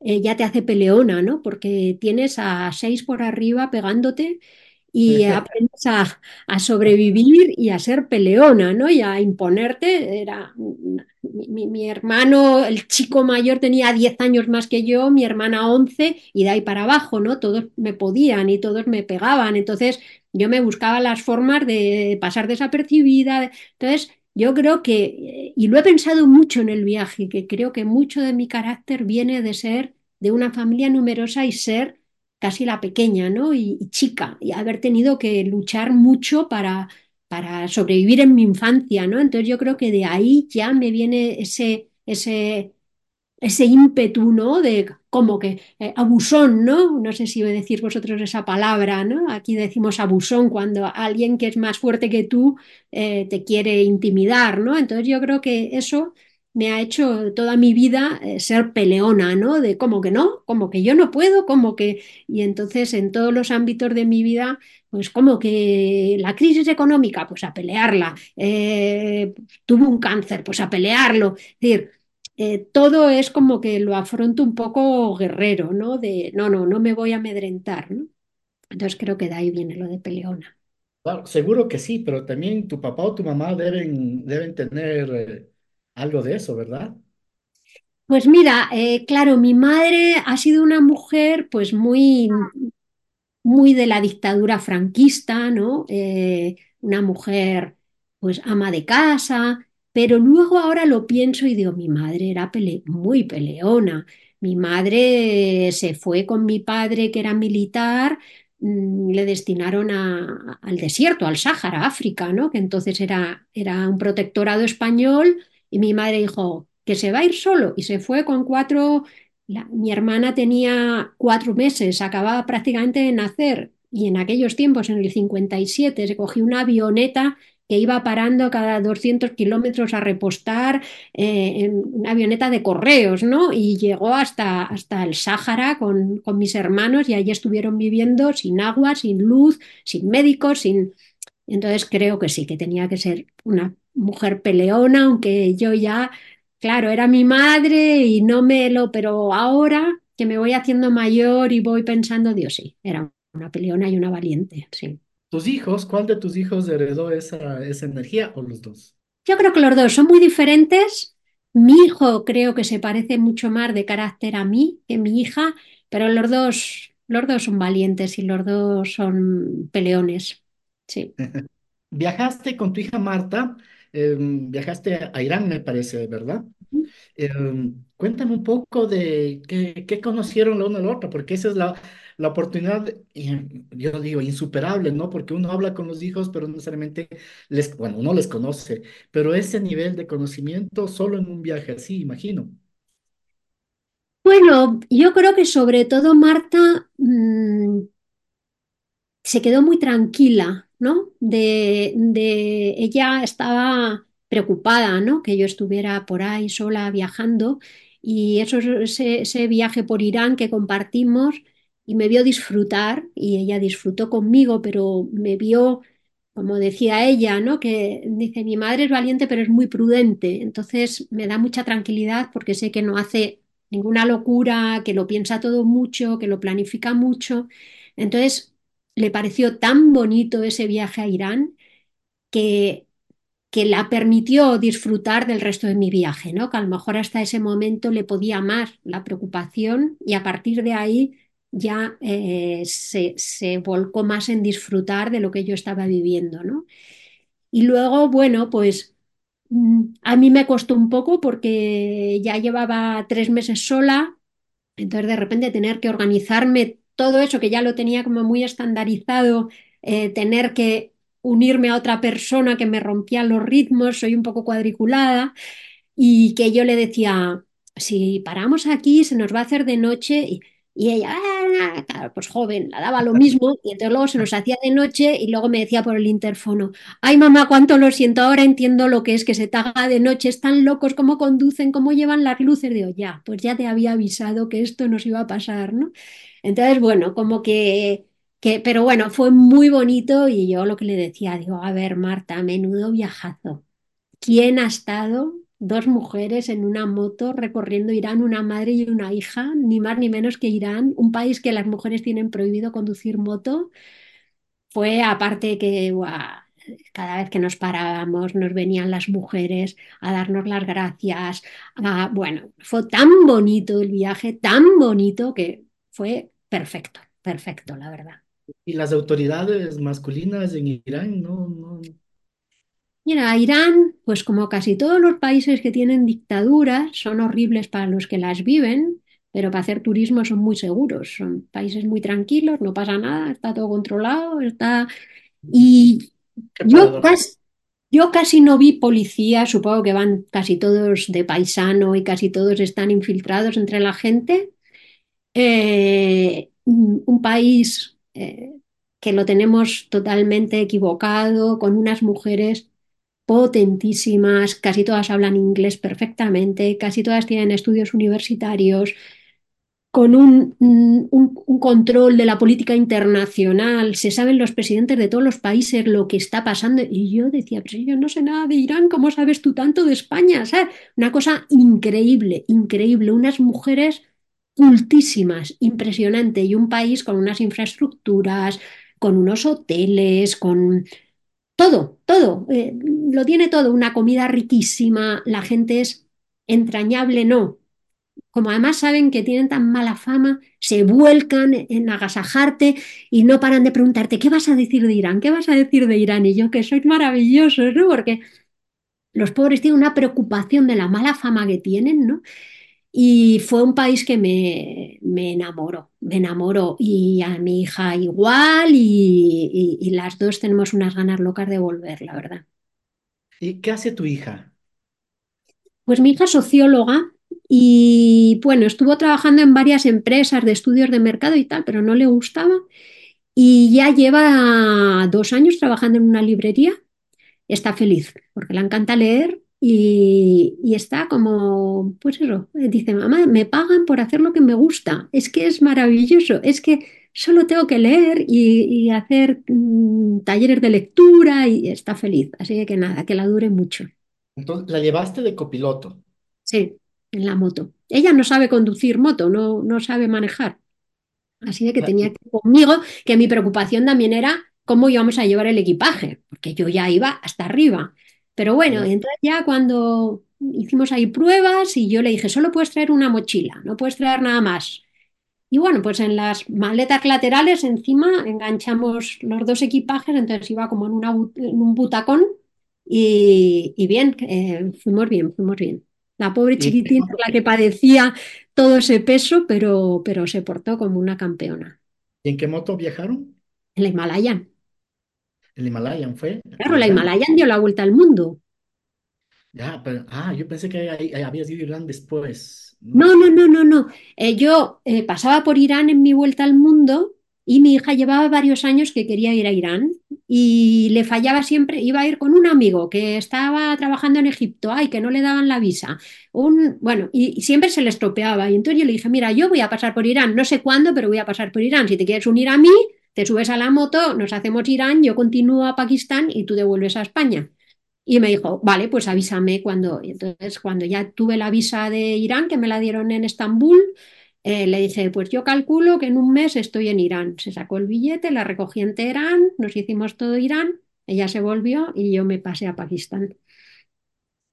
C: eh, ya te hace peleona, ¿no? Porque tienes a seis por arriba pegándote y aprendes a, a sobrevivir y a ser peleona, ¿no? Y a imponerte. Era mi, mi- mi hermano, el chico mayor, tenía 10 años más que yo, mi hermana 11 y de ahí para abajo, ¿no? Todos me podían y todos me pegaban. Entonces yo me buscaba las formas de pasar desapercibida. Entonces yo creo que, eh, y lo he pensado mucho en el viaje, que creo que mucho de mi carácter viene de ser de una familia numerosa y ser casi la pequeña, ¿no? Y, chica, y haber tenido que luchar mucho para, para sobrevivir en mi infancia, ¿no? Entonces yo creo que de ahí ya me viene ese, ese, ese ímpetu, ¿no? De como que eh, abusón, ¿no? No sé si decir vosotros esa palabra, ¿no? Aquí decimos abusón cuando alguien que es más fuerte que tú eh, te quiere intimidar, ¿no? Entonces yo creo que eso me ha hecho toda mi vida eh, ser peleona, ¿no? De como que no, como que yo no puedo, como que... Y entonces en todos los ámbitos de mi vida, pues como que la crisis económica, pues a pelearla, tuve un cáncer, pues a pelearlo. Es decir, eh, todo es como que lo afronto un poco guerrero, ¿no? De no, no, no me voy a amedrentar, ¿no? Entonces creo que de ahí viene lo de peleona.
B: Claro, seguro que sí, pero también tu papá o tu mamá deben, deben tener eh, algo de eso, ¿verdad?
C: Pues mira, eh, claro, mi madre ha sido una mujer pues muy, muy de la dictadura franquista, ¿no? Una mujer pues ama de casa Pero luego ahora lo pienso y digo, mi madre era pele- muy peleona. Mi madre se fue con mi padre, que era militar, mm, le destinaron al desierto, al Sáhara, África, ¿no? Que entonces era, era un protectorado español, y mi madre dijo que se va a ir solo, y se fue con cuatro. mi hermana tenía cuatro meses, acababa prácticamente de nacer, y en aquellos tiempos, en el 57, se cogió una avioneta que iba parando cada 200 kilómetros a repostar eh, en una avioneta de correos, ¿no? Y llegó hasta, hasta el Sáhara con, con mis hermanos y allí estuvieron viviendo sin agua, sin luz, sin médicos, sin... Entonces creo que sí, que tenía que ser una mujer peleona, aunque yo ya, claro, era mi madre y no me lo... Pero ahora que me voy haciendo mayor y voy pensando, Dios, sí, era una peleona y una valiente, sí.
B: ¿Tus hijos, cuál de tus hijos heredó esa, esa energía o los dos?
C: Yo creo que los dos son muy diferentes. Mi hijo creo que se parece mucho más de carácter a mí que mi hija, pero los dos, los dos son valientes y los dos son peleones. Sí.
B: Viajaste con tu hija Marta, eh, viajaste a Irán, me parece, ¿verdad? Eh, cuéntame un poco de qué, qué conocieron la una a la otra, porque esa es la, la oportunidad, yo digo, insuperable, ¿no? Porque uno habla con los hijos, pero no necesariamente les, bueno, uno les conoce, pero ese nivel de conocimiento solo en un viaje así, imagino.
C: Bueno, yo creo que sobre todo Marta mm, se quedó muy tranquila, ¿no? De, de ella estaba preocupada, ¿no? Que yo estuviera por ahí sola viajando y eso, ese viaje por Irán que compartimos y me vio disfrutar y ella disfrutó conmigo, pero me vio, como decía ella, ¿no? Que dice, mi madre es valiente, pero es muy prudente, entonces me da mucha tranquilidad porque sé que no hace ninguna locura, que lo piensa todo mucho, que lo planifica mucho. Entonces, le pareció tan bonito ese viaje a Irán que, que la permitió disfrutar del resto de mi viaje, ¿no? Que a lo mejor hasta ese momento le podía amar la preocupación y a partir de ahí ya eh, se, volcó más en disfrutar de lo que yo estaba viviendo, ¿no? Y luego, bueno, pues mm, a mí me costó un poco porque ya llevaba tres meses sola, entonces, de repente, tener que organizarme todo eso que ya lo tenía como muy estandarizado, eh, tener que unirme a otra persona que me rompía los ritmos, soy un poco cuadriculada, y que yo le decía, si paramos aquí, se nos va a hacer de noche. Y, y ella, "Ah", claro, pues joven, la daba lo mismo, y entonces luego se nos hacía de noche y luego me decía por el interfono, ay mamá, cuánto lo siento, ahora entiendo lo que es que se te haga de noche, están locos, cómo conducen, cómo llevan las luces. Digo, ya, pues ya te había avisado que esto nos iba a pasar, ¿no? Entonces, bueno, como que, que, pero bueno, fue muy bonito y yo lo que le decía, digo, a ver, Marta, menudo viajazo. ¿Quién ha estado dos mujeres en una moto recorriendo Irán, una madre y una hija, ni más ni menos que Irán, un país que las mujeres tienen prohibido conducir moto? Fue aparte que guau, cada vez que nos parábamos nos venían las mujeres a darnos las gracias. a- bueno, fue tan bonito el viaje, tan bonito que fue perfecto, perfecto, la verdad.
B: Y las autoridades masculinas en Irán, no, no.
C: Mira, Irán, pues como casi todos los países que tienen dictaduras, son horribles para los que las viven, pero para hacer turismo son muy seguros. Son países muy tranquilos, no pasa nada, está todo controlado, está... Y casi, yo casi no vi policía, supongo que van casi todos de paisano y casi todos están infiltrados entre la gente. Eh, un país eh, que lo tenemos totalmente equivocado, con unas mujeres potentísimas, casi todas hablan inglés perfectamente, casi todas tienen estudios universitarios, con un, un- un control de la política internacional, se saben los presidentes de todos los países lo que está pasando. Y yo decía, pero yo no sé nada de Irán, ¿cómo sabes tú tanto de España? ¿Sabes? Una cosa increíble, increíble, unas mujeres cultísimas, impresionante, y un país con unas infraestructuras, con unos hoteles, con todo, todo, eh, lo tiene todo, una comida riquísima, la gente es entrañable, no. Como además saben que tienen tan mala fama, se vuelcan en agasajarte y no paran de preguntarte, ¿qué vas a decir de Irán? ¿Qué vas a decir de Irán? Y yo, que sois maravillosos, ¿no? Porque los pobres tienen una preocupación de la mala fama que tienen, ¿no? Y fue un país que me, me enamoró, me enamoró. Y a mi hija igual, y, y- y las dos tenemos unas ganas locas de volver, la verdad.
B: ¿Y qué hace tu hija?
C: Pues mi hija es socióloga y bueno, estuvo trabajando en varias empresas de estudios de mercado y tal, pero no le gustaba. Y ya lleva dos años trabajando en una librería. Está feliz porque le encanta leer y, y está como, pues eso, dice, mamá, me pagan por hacer lo que me gusta. Es que es maravilloso, es que solo tengo que leer y, y hacer mm, talleres de lectura y está feliz. Así que nada, que la dure mucho.
B: Entonces, la llevaste de copiloto.
C: Sí, en la moto. Ella no sabe conducir moto, no, no sabe manejar. Así que
B: La-
C: tenía que conmigo, que mi preocupación también era cómo íbamos a llevar el equipaje, porque yo ya iba hasta arriba. Pero bueno, entonces ya cuando hicimos ahí pruebas y yo le dije, solo puedes traer una mochila, no puedes traer nada más. Y bueno, pues en las maletas laterales encima enganchamos los dos equipajes, entonces iba como en, una bu- en un butacón y, y bien, eh, fuimos bien, fuimos bien. La pobre
B: ¿Y en qué
C: chiquitina la que padecía todo ese peso, pero, pero se portó como una campeona.
B: y en qué moto viajaron?
C: En la Himalayan.
B: El Himalayan fue
C: Claro, la. Himalayan dio la vuelta al mundo.
B: Ya, pero, ah, yo pensé que ahí- ahí habías ido a Irán después.
C: No, no, no, no, no. Eh, yo eh, pasaba por Irán en mi vuelta al mundo y mi hija llevaba varios años que quería ir a Irán y le fallaba siempre, iba a ir con un amigo que estaba trabajando en Egipto, ay, que no le daban la visa. Un, bueno, y, y siempre se le estropeaba. Y entonces yo le dije, mira, yo voy a pasar por Irán, no sé cuándo, pero voy a pasar por Irán. Si te quieres unir a mí, te subes a la moto, nos hacemos Irán, yo continúo a Pakistán y tú devuelves a España. Y me dijo, vale, pues avísame cuando. Y entonces, cuando ya tuve la visa de Irán, que me la dieron en Estambul, eh, le dije, pues yo calculo que en un mes estoy en Irán. Se sacó el billete, la recogí en Teherán, nos hicimos todo Irán, ella se volvió y yo me pasé a Pakistán.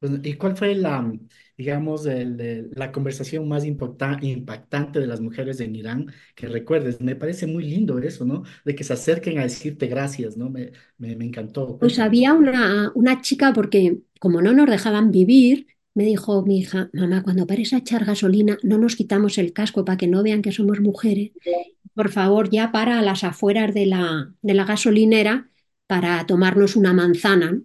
B: Pues, ¿Y cuál fue la, digamos, el- el- la conversación más impacta- impactante de las mujeres en Irán que recuerdes? Me parece muy lindo eso, ¿no? De que se acerquen a decirte gracias, ¿no? Me, me, me encantó.
C: Pues
B: Cuéntame.
C: había una, una chica, porque como no nos dejaban vivir, me dijo mi hija, mamá, cuando pares a echar gasolina, no nos quitamos el casco para que no vean que somos mujeres. Por favor, ya para a las afueras de la, de la gasolinera para tomarnos una manzana. ¿no?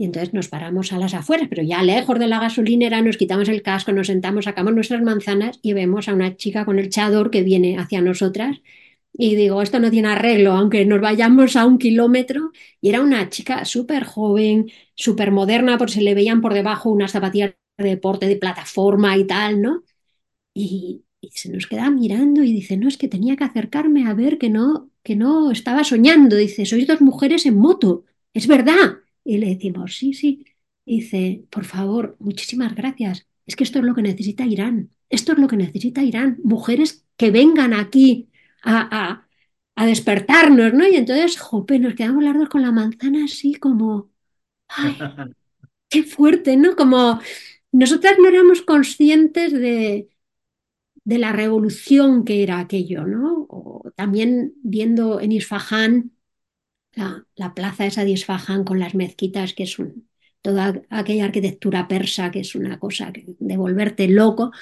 C: Y entonces nos paramos a las afueras, pero ya lejos de la gasolinera nos quitamos el casco, nos sentamos, sacamos nuestras manzanas y vemos a una chica con el chador que viene hacia nosotras. Y digo, esto no tiene arreglo, aunque nos vayamos a un kilómetro. Y era una chica súper joven, súper moderna, porque se le veían por debajo unas zapatillas de deporte, de plataforma y tal, ¿no? Y, y se nos queda mirando y dice, no, es que tenía que acercarme a ver que no, que no estaba soñando. Dice, sois dos mujeres en moto, es verdad. Y le decimos, sí, sí. Dice, por favor, muchísimas gracias. Es que esto es lo que necesita Irán. Esto es lo que necesita Irán. Mujeres que vengan aquí a, a, a despertarnos, ¿no? Y entonces, jope, nos quedamos las dos con la manzana así como, ay, qué fuerte, ¿no? Como nosotras no éramos conscientes de, de la revolución que era aquello, ¿no? O también viendo en Isfahán la, la plaza de Isfahán con las mezquitas, que es toda aquella arquitectura persa, que es una cosa que- de volverte loco.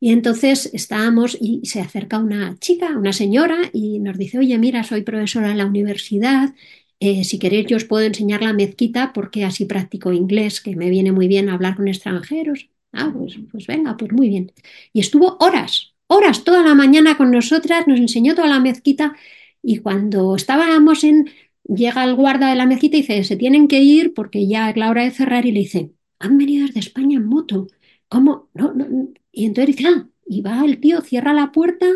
C: Y entonces estábamos y se acerca una chica, una señora, y nos dice, oye, mira, soy profesora en la universidad, eh, si queréis yo os puedo enseñar la mezquita porque así practico inglés, que me viene muy bien hablar con extranjeros. Ah, pues, pues venga, pues muy bien. Y estuvo horas, horas, toda la mañana con nosotras, nos enseñó toda la mezquita y cuando estábamos en, llega el guarda de la mezquita y dice, se tienen que ir porque ya es la hora de cerrar y le dice, han venido desde España en moto. ¿Cómo? No, no. Y entonces dice, ah, y va el tío, cierra la puerta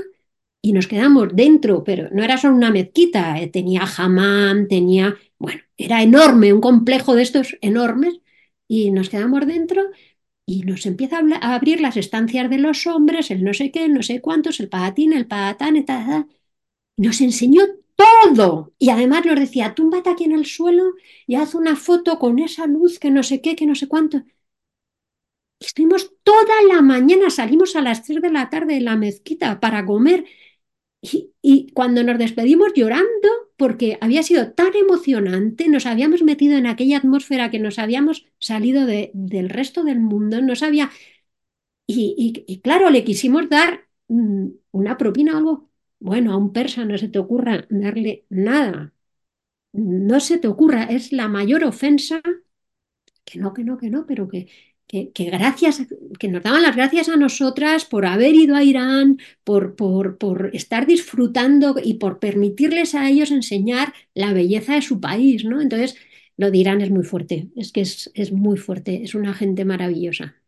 C: y nos quedamos dentro, pero no era solo una mezquita, eh, tenía hammam, tenía, bueno, era enorme, un complejo de estos enormes, y nos quedamos dentro y nos empieza a, abrir las estancias de los hombres, el no sé qué, el no sé cuántos, el patatín, el patatán, y. Nos enseñó todo. Y además nos decía, túmbate aquí en el suelo y haz una foto con esa luz que no sé qué, que no sé cuánto. Estuvimos toda la mañana, salimos a las 3 de la tarde de la mezquita para comer. Y, cuando nos despedimos llorando, porque había sido tan emocionante, nos habíamos metido en aquella atmósfera que nos habíamos salido de- del resto del mundo, nos había... Y, claro, le quisimos dar mm, una propina algo. Bueno, a un persa no se te ocurra darle nada, no se te ocurra, es la mayor ofensa que no, que no, que no, pero que, que, gracias, que nos daban las gracias a nosotras por haber ido a Irán, por, por, por estar disfrutando y por permitirles a ellos enseñar la belleza de su país, ¿no? Entonces, lo de Irán es muy fuerte, es que es, es muy fuerte, es una gente maravillosa.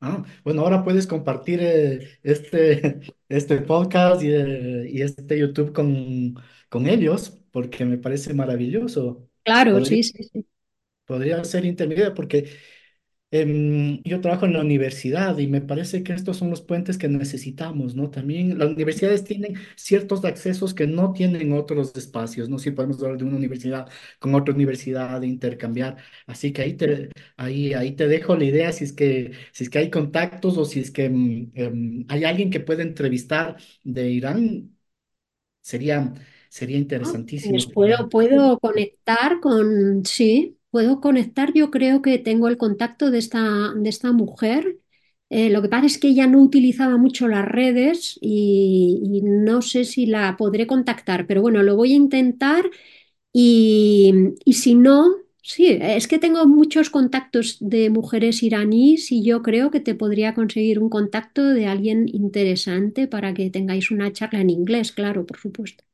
B: Ah, bueno, ahora puedes compartir eh, este, este podcast y, eh, y este YouTube con, con ellos, porque me parece maravilloso.
C: Claro,
B: Podría,
C: sí, sí, sí.
B: podría ser intermedia, porque Em, yo trabajo en la universidad y me parece que estos son los puentes que necesitamos, ¿no? También las universidades tienen ciertos accesos que no tienen otros espacios, ¿no? Si podemos hablar de una universidad con otra universidad, de intercambiar. Así que ahí te, ahí, ahí te dejo la idea si es que, si es que hay contactos o si es que em, em, hay alguien que pueda entrevistar de Irán, sería, sería
C: Ah,
B: interesantísimo
C: Pues
B: para...
C: puedo, puedo conectar con, sí, puedo conectar. Yo creo que tengo el contacto de esta, de esta mujer. Eh, lo que pasa es que ella no utilizaba mucho las redes y, y no sé si la podré contactar, pero bueno, lo voy a intentar y, y si no, sí, es que tengo muchos contactos de mujeres iraníes y yo creo que te podría conseguir un contacto de alguien interesante para que tengáis una charla en inglés, claro, por supuesto.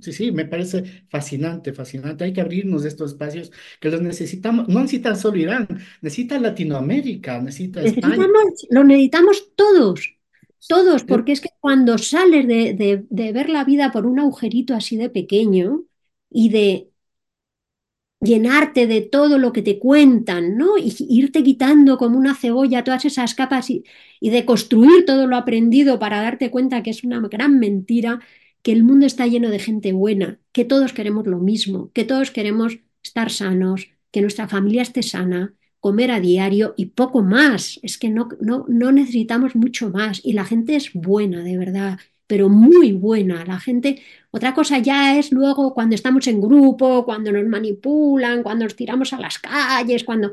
B: Sí, sí, me parece fascinante, fascinante. Hay que abrirnos estos espacios que los necesitamos. No necesitan solo Irán, necesita Latinoamérica, necesita España.
C: Lo necesitamos todos, todos, porque es que cuando sales de, de- de ver la vida por un agujerito así de pequeño y de llenarte de todo lo que te cuentan, ¿no? Y irte quitando como una cebolla todas esas capas y, y de construir todo lo aprendido para darte cuenta que es una gran mentira, que el mundo está lleno de gente buena, que todos queremos lo mismo, que todos queremos estar sanos, que nuestra familia esté sana, comer a diario y poco más. Es que no, no, no necesitamos mucho más. Y la gente es buena, de verdad, pero muy buena. La gente otra cosa ya es luego cuando estamos en grupo, cuando nos manipulan, cuando nos tiramos a las calles, cuando...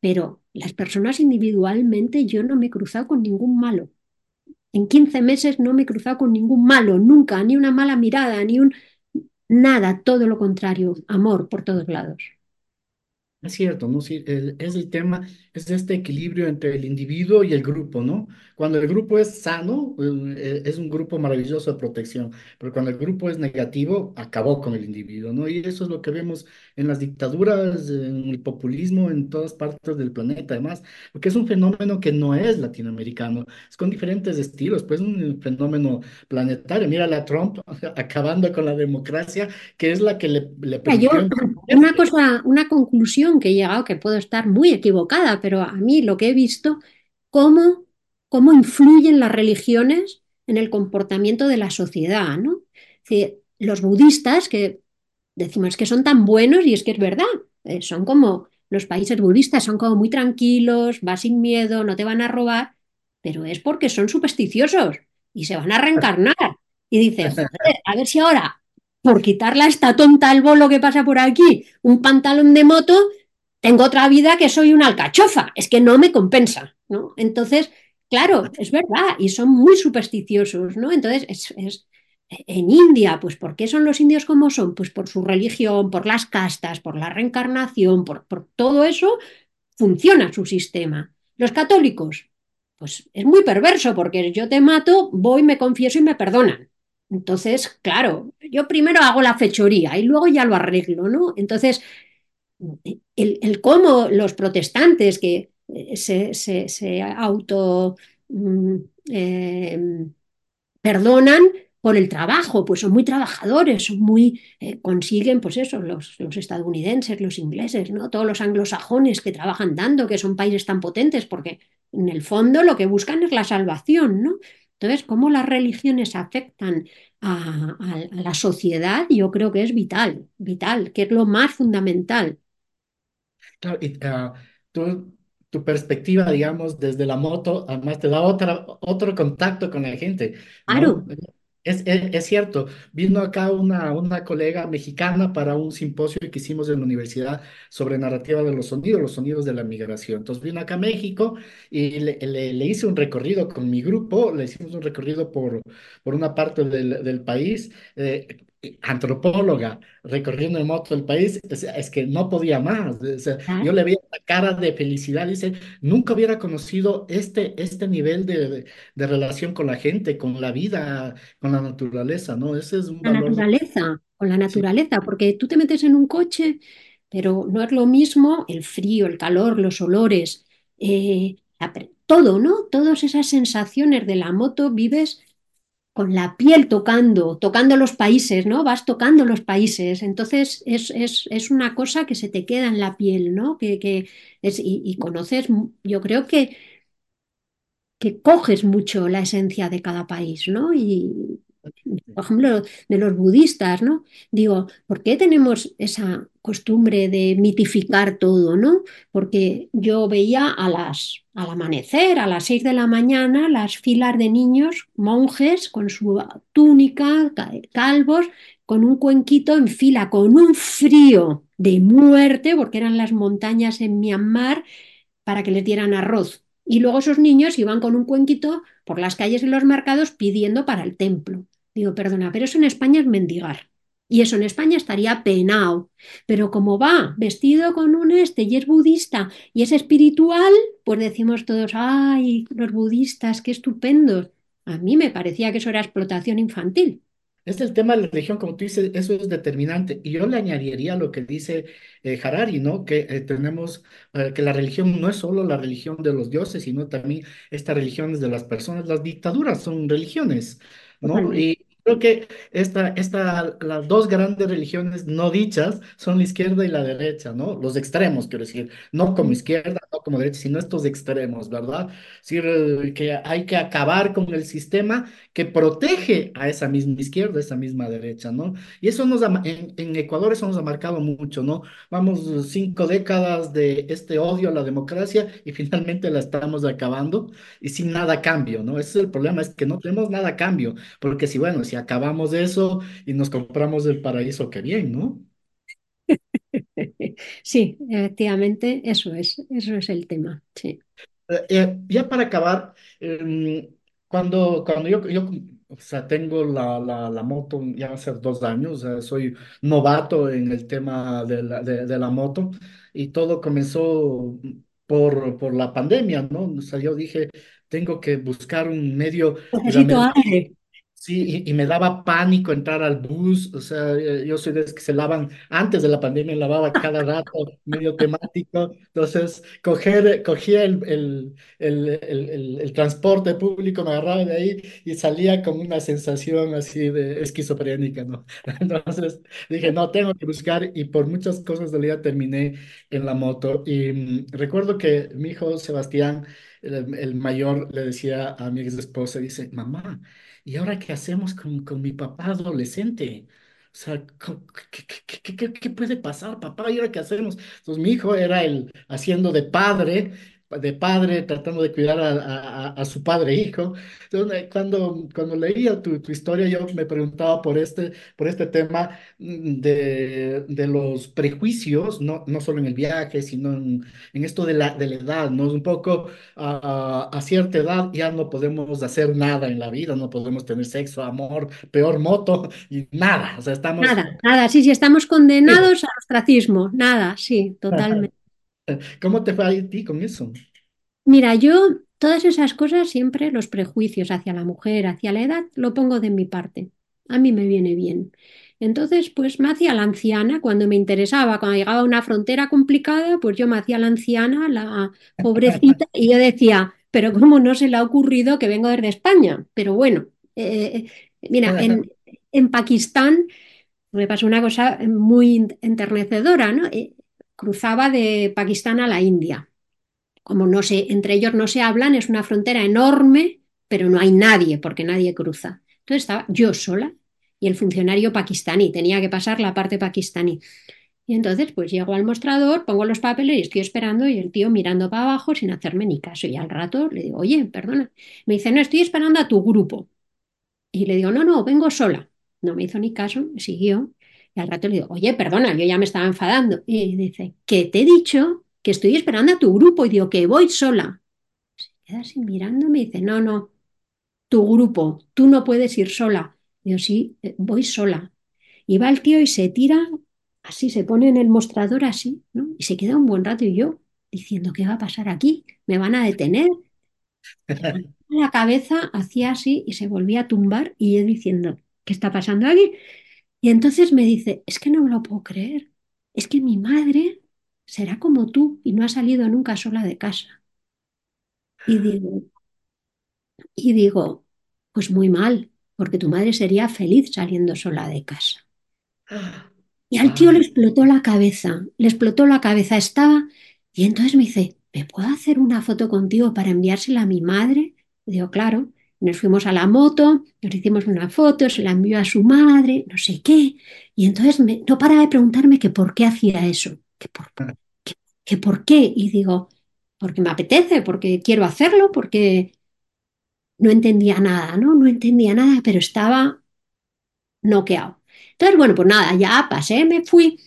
C: Pero las personas individualmente yo no me he cruzado con ningún malo. En 15 meses no me he cruzado con ningún malo, nunca, ni una mala mirada, ni un... Nada, todo lo contrario, amor por todos lados.
B: Es cierto, ¿no? Es el tema, es este equilibrio entre el individuo y el grupo, ¿no? Cuando el grupo es sano, eh, es un grupo maravilloso de protección, pero cuando el grupo es negativo, acabó con el individuo, ¿no? Y eso es lo que vemos en las dictaduras, en el populismo, en todas partes del planeta, además, porque es un fenómeno que no es latinoamericano, es con diferentes estilos, pues un fenómeno planetario. Mira la Trump acabando con la democracia, que es la que le, le
C: yo, una cosa, una conclusión que he llegado, que puedo estar muy equivocada, pero a mí lo que he visto, cómo, cómo influyen las religiones en el comportamiento de la sociedad, ¿no? Es decir, los budistas, que decimos que son tan buenos, y es que es verdad, eh, son como los países budistas, son como muy tranquilos, vas sin miedo, no te van a robar, pero es porque son supersticiosos y se van a reencarnar. Y dices, a ver si ahora por quitarle a esta tonta el bolo que pasa por aquí, un pantalón de moto, tengo otra vida que soy una alcachofa. Es que no me compensa, ¿no? Entonces, claro, es verdad, y son muy supersticiosos, ¿no? Entonces, es, es en India, pues ¿por qué son los indios como son? Pues por su religión, por las castas, por la reencarnación, por, todo eso, funciona su sistema. Los católicos, pues es muy perverso porque yo te mato, voy, me confieso y me perdonan. Entonces, claro, yo primero hago la fechoría y luego ya lo arreglo, ¿no? Entonces, el, cómo los protestantes que eh, se auto mm, eh, perdonan por el trabajo, pues son muy trabajadores, son muy, eh, consiguen, pues eso, los, los, estadounidenses, los ingleses, ¿no? Todos los anglosajones que trabajan tanto, que son países tan potentes, porque en el fondo lo que buscan es la salvación, ¿no? Entonces, cómo las religiones afectan a, a, a, la sociedad, yo creo que es vital, vital, que es lo más fundamental.
B: Claro, y uh, tú, tu perspectiva, digamos, desde la moto, además te da otra, otro contacto con la gente,
C: Claro.
B: Es, es- cierto, vino acá una, una colega mexicana para un simposio que hicimos en la universidad sobre narrativa de los sonidos, los sonidos de la migración. Entonces vino acá a México y le, le- le hice un recorrido con mi grupo, le hicimos un recorrido por, por una parte del, del país, eh, antropóloga, recorriendo en moto el país, es, es que no podía más. O sea, yo le veía la cara de felicidad, dice, nunca hubiera conocido este, este nivel de, de de relación con la gente, con la vida con la naturaleza, ¿no? Ese es un valor
C: naturaleza, con la
B: Sí,
C: naturaleza, porque tú te metes en un coche, pero no es lo mismo el frío, el calor, los olores, eh, todo, ¿no? Todas esas sensaciones de la moto vives con la piel tocando, tocando los países, ¿no? Vas tocando los países. Entonces es, es, es una cosa que se te queda en la piel, ¿no? Que, que es, y, conoces, yo creo que que coges mucho la esencia de cada país, ¿no? Y, por ejemplo, de los budistas, ¿no? Digo, ¿por qué tenemos esa costumbre de mitificar todo, ¿no? Porque yo veía a las, al amanecer, a las seis de la mañana, las filas de niños, monjes, con su túnica, ca- calvos, con un cuenquito en fila, con un frío de muerte, porque eran las montañas en Myanmar para que les dieran arroz. Y luego esos niños iban con un cuenquito por las calles y los mercados pidiendo para el templo. Digo, perdona, pero eso en España es mendigar. Y eso en España estaría penado. Pero como va vestido con un este y es budista y es espiritual, pues decimos todos, ay, los budistas, qué estupendos. A mí me parecía que eso era explotación infantil.
B: Es el tema de la religión, como tú dices, eso es determinante. Y yo le añadiría lo que dice eh, Harari, ¿no? Que eh, tenemos, eh, que la religión no es solo la religión de los dioses, sino también estas religiones de las personas. Las dictaduras son religiones, ¿no? Y creo que esta, esta, las dos grandes religiones no dichas son la izquierda y la derecha, ¿no? Los extremos, quiero decir, no como izquierda, no como derecha, sino estos extremos, ¿verdad? Es decir, que hay que acabar con el sistema que protege a esa misma izquierda, a esa misma derecha, ¿no? Y eso nos ha, en, en Ecuador eso nos ha marcado mucho, ¿no? Vamos cinco décadas de este odio a la democracia y finalmente la estamos acabando y sin nada a cambio, ¿no? Ese es el problema, es que no tenemos nada a cambio, porque si, bueno, si acabamos eso y nos compramos el paraíso, qué bien, ¿no?
C: Sí, efectivamente, eso es, eso es el tema. Sí.
B: Eh, eh, ya para acabar, em, cuando, cuando yo, yo, o sea, tengo la, la, la moto ya hace dos años, sea, soy novato en el tema de la, de, de la moto y todo comenzó por, por la pandemia, ¿no? O sea, yo dije, tengo que buscar un medio,
C: Necesito aire.
B: Sí, y, y me daba pánico entrar al bus, o sea, eh, yo soy de los que se lavan, antes de la pandemia lavaba cada rato, medio temático, entonces coger, cogía el, el, el, el, transporte público, me agarraba de ahí y salía con una sensación así de esquizofrénica, ¿no? Entonces dije, no, tengo que buscar y por muchas cosas del día terminé en la moto y mm, recuerdo que mi hijo Sebastián, el mayor, le decía a mi ex esposa, dice, mamá, ¿Y ahora qué hacemos con, con mi papá adolescente? O sea, co- ¿qué, qué, qué, qué- qué puede pasar, papá? ¿Y ahora qué hacemos? Entonces mi hijo era el haciendo de padre, de padre, tratando de cuidar a, a- a- su padre hijo. Entonces, cuando, cuando leía tu, tu historia, yo me preguntaba por este, por este tema mm, de, de los prejuicios, no, no solo en el viaje, sino en, en esto de la, de la edad, ¿no? Un poco a, a cierta edad ya no podemos hacer nada en la vida, no podemos tener sexo, amor, peor moto y nada. O sea, estamos...
C: Nada, nada, sí, sí, estamos condenados al ostracismo, nada, sí, totalmente.
B: ¿Cómo te fue a ti con eso?
C: Mira, yo todas esas cosas siempre, los prejuicios hacia la mujer, hacia la edad, lo pongo de mi parte. A mí me viene bien. Entonces, pues me hacía la anciana cuando me interesaba, cuando llegaba a una frontera complicada, pues yo me hacía la anciana, la pobrecita, y yo decía, pero ¿cómo no se le ha ocurrido que vengo desde España? Pero bueno, eh, mira, en, en Pakistán me pasó una cosa muy enternecedora, ¿no? Cruzaba de Pakistán a la India como no sé, entre ellos no se hablan, es una frontera enorme, pero no hay nadie porque nadie cruza. Entonces estaba yo sola y el funcionario pakistaní, tenía que pasar la parte pakistaní. Y entonces pues llego al mostrador, pongo los papeles y estoy esperando y el tío mirando para abajo sin hacerme ni caso. Y al rato le digo, oye, perdona. Me dice, no, estoy esperando a tu grupo. Y le digo, no, no, vengo sola. No me hizo ni caso, me siguió. Y al rato le digo, oye, perdona, yo ya me estaba enfadando. Y dice, que te he dicho que estoy esperando a tu grupo. Y digo, que voy sola. Se queda así mirándome y dice, no, no, tu grupo, tú no puedes ir sola. Digo, sí, eh, voy sola. Y va el tío y se tira, así, se pone en el mostrador así, ¿no? Y se queda un buen rato y yo diciendo, ¿qué va a pasar aquí? ¿Me van a detener? La cabeza hacía así y se volvía a tumbar y yo diciendo, ¿qué está pasando aquí? Y entonces me dice, es que no me lo puedo creer, es que mi madre será como tú y no ha salido nunca sola de casa. Y digo, y digo, pues muy mal, porque tu madre sería feliz saliendo sola de casa. Y al tío le explotó la cabeza, le explotó la cabeza, estaba, y entonces me dice, ¿me puedo hacer una foto contigo para enviársela a mi madre? Y digo, claro, nos fuimos a la moto, nos hicimos una foto, se la envió a su madre, no sé qué, y entonces no paraba de preguntarme que por qué hacía eso, que por, que, que por qué, y digo, porque me apetece, porque quiero hacerlo, porque no entendía nada, ¿no? No entendía nada, pero estaba noqueado. Entonces, bueno, pues nada, ya pasé, me fui.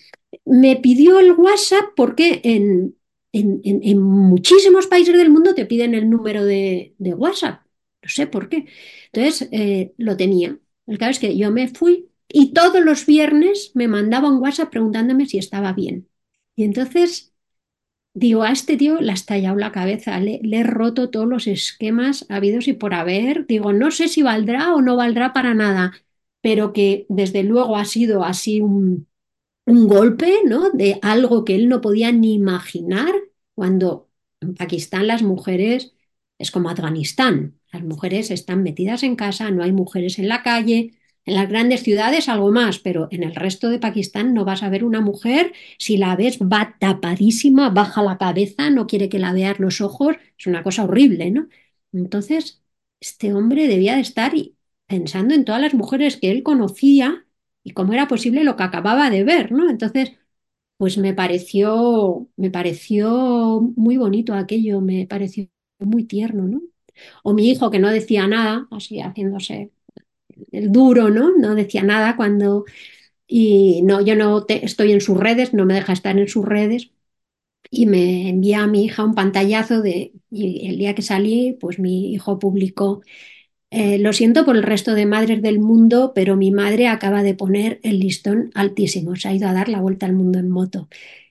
C: Me pidió el WhatsApp porque en, en, en- en muchísimos países del mundo te piden el número de, de WhatsApp. No sé por qué. Entonces, eh, lo tenía. El caso es que yo me fui y todos los viernes me mandaba un WhatsApp preguntándome si estaba bien. Y entonces digo, a este tío le has tallado la cabeza, le, le he roto todos los esquemas habidos y por haber. Digo, no sé si valdrá o no valdrá para nada, pero que desde luego ha sido así un un golpe, ¿no? De algo que él no podía ni imaginar cuando en Pakistán las mujeres es como Afganistán. Las mujeres están metidas en casa, no hay mujeres en la calle. En las grandes ciudades algo más, pero en el resto de Pakistán no vas a ver una mujer. Si la ves, va tapadísima, baja la cabeza, no quiere que la veas los ojos. Es una cosa horrible, ¿no? Entonces, este hombre debía de estar pensando en todas las mujeres que él conocía y cómo era posible lo que acababa de ver, ¿no? Entonces, pues me pareció, me pareció muy bonito aquello, me pareció muy tierno, ¿no? O mi hijo que no decía nada, así haciéndose el duro, ¿no? No decía nada cuando... Y no, yo no te- estoy en sus redes, no me deja estar en sus redes. Y me envía a mi hija un pantallazo de... Y el día que salí, pues mi hijo publicó eh, lo siento por el resto de madres del mundo, pero mi madre acaba de poner el listón altísimo. Se ha ido a dar la vuelta al mundo en moto.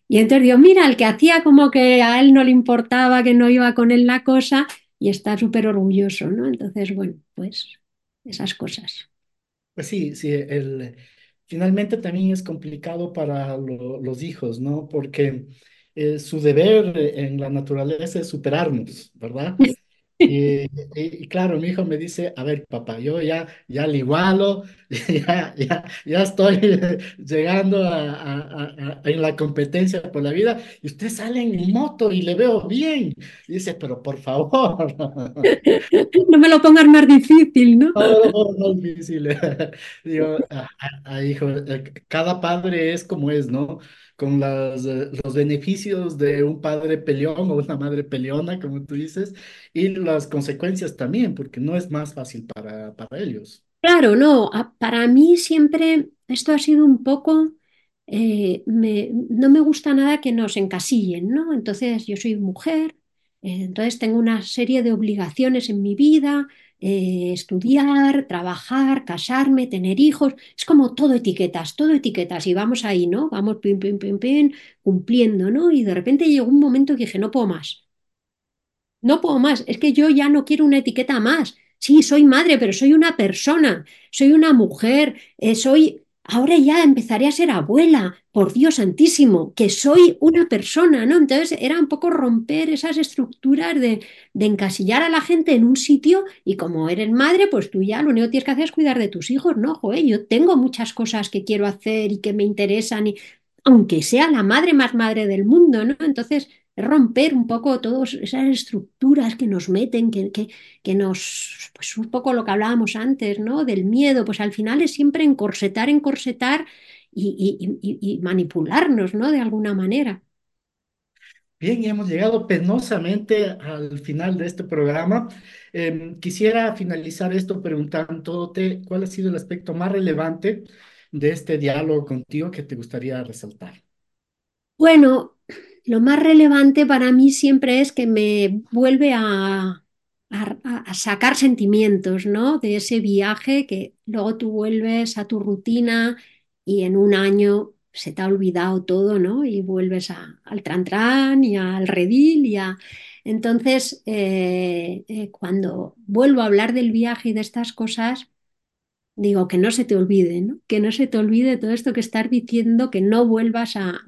C: Y entonces digo, mira, el que hacía como que a él no le importaba, que no iba con él la cosa, y está súper orgulloso, ¿no? Entonces, bueno, pues esas cosas.
B: Pues sí, sí, el, finalmente también es complicado para lo- los hijos, ¿no? Porque eh, su deber en la naturaleza es superarnos, ¿verdad? Y, y- y claro, mi hijo me dice, a ver, papá, yo ya, ya le igualo, ya, ya, ya estoy llegando a, a- a- a- en la competencia por la vida, y usted sale en moto y le veo bien. Y dice, pero por favor.
C: No me lo pongas más difícil, ¿no?
B: No, no, no es difícil. Digo, hijo, eh, cada padre es como es, ¿no? Con las, eh, los beneficios de un padre peleón o una madre peleona, como tú dices, y las consecuencias también, porque no es más fácil para, para ellos.
C: Claro, no, para mí siempre esto ha sido un poco, eh, me- no me gusta nada que nos encasillen, ¿no? Entonces yo soy mujer, eh, entonces tengo una serie de obligaciones en mi vida, eh, estudiar, trabajar, casarme, tener hijos, es como todo etiquetas, todo etiquetas y vamos ahí, ¿no? Vamos pim, pim, pim, pim, cumpliendo, ¿no? Y de repente llegó un momento que dije, no puedo más. No puedo más, es que yo ya no quiero una etiqueta más. Sí, soy madre, pero soy una persona, soy una mujer, eh, soy... Ahora ya empezaré a ser abuela, por Dios santísimo, que soy una persona, ¿no? Entonces era un poco romper esas estructuras de, encasillar a la gente en un sitio y como eres madre, pues tú ya lo único que tienes que hacer es cuidar de tus hijos, ¿no? Joder, yo tengo muchas cosas que quiero hacer y que me interesan, y, aunque sea la madre más madre del mundo, ¿no? Entonces romper un poco todas esas estructuras que nos meten, que, que, que nos, pues un poco lo que hablábamos antes, ¿no? Del miedo, pues al final es siempre encorsetar, encorsetar y, y, y, y manipularnos, ¿no? De alguna manera.
B: Bien, y hemos llegado penosamente al final de este programa. Em, quisiera finalizar esto preguntándote cuál ha sido el aspecto más relevante de este diálogo contigo que te gustaría resaltar.
C: Bueno, lo más relevante para mí siempre es que me vuelve a, sacar sentimientos, ¿no? De ese viaje que luego tú vuelves a tu rutina y en un año se te ha olvidado todo, ¿no? Y vuelves a- al tran y al redil y a... Entonces, eh, eh, cuando vuelvo a hablar del viaje y de estas cosas, digo que no se te olvide, ¿no? Que no se te olvide todo esto que estás diciendo, que no vuelvas a-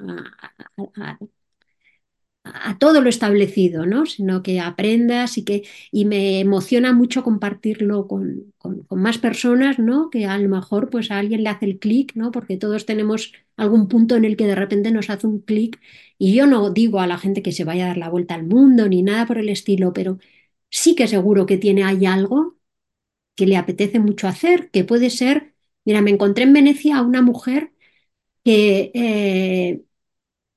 C: a- todo lo establecido, ¿no? Sino que aprendas y que y me emociona mucho compartirlo con, con- con más personas, ¿no? Que a lo mejor pues a alguien le hace el clic, ¿no? Porque todos tenemos algún punto en el que de repente nos hace un clic y yo no digo a la gente que se vaya a dar la vuelta al mundo ni nada por el estilo, pero sí que seguro que tiene ahí algo que le apetece mucho hacer, que puede ser, mira, me encontré en Venecia a una mujer que eh,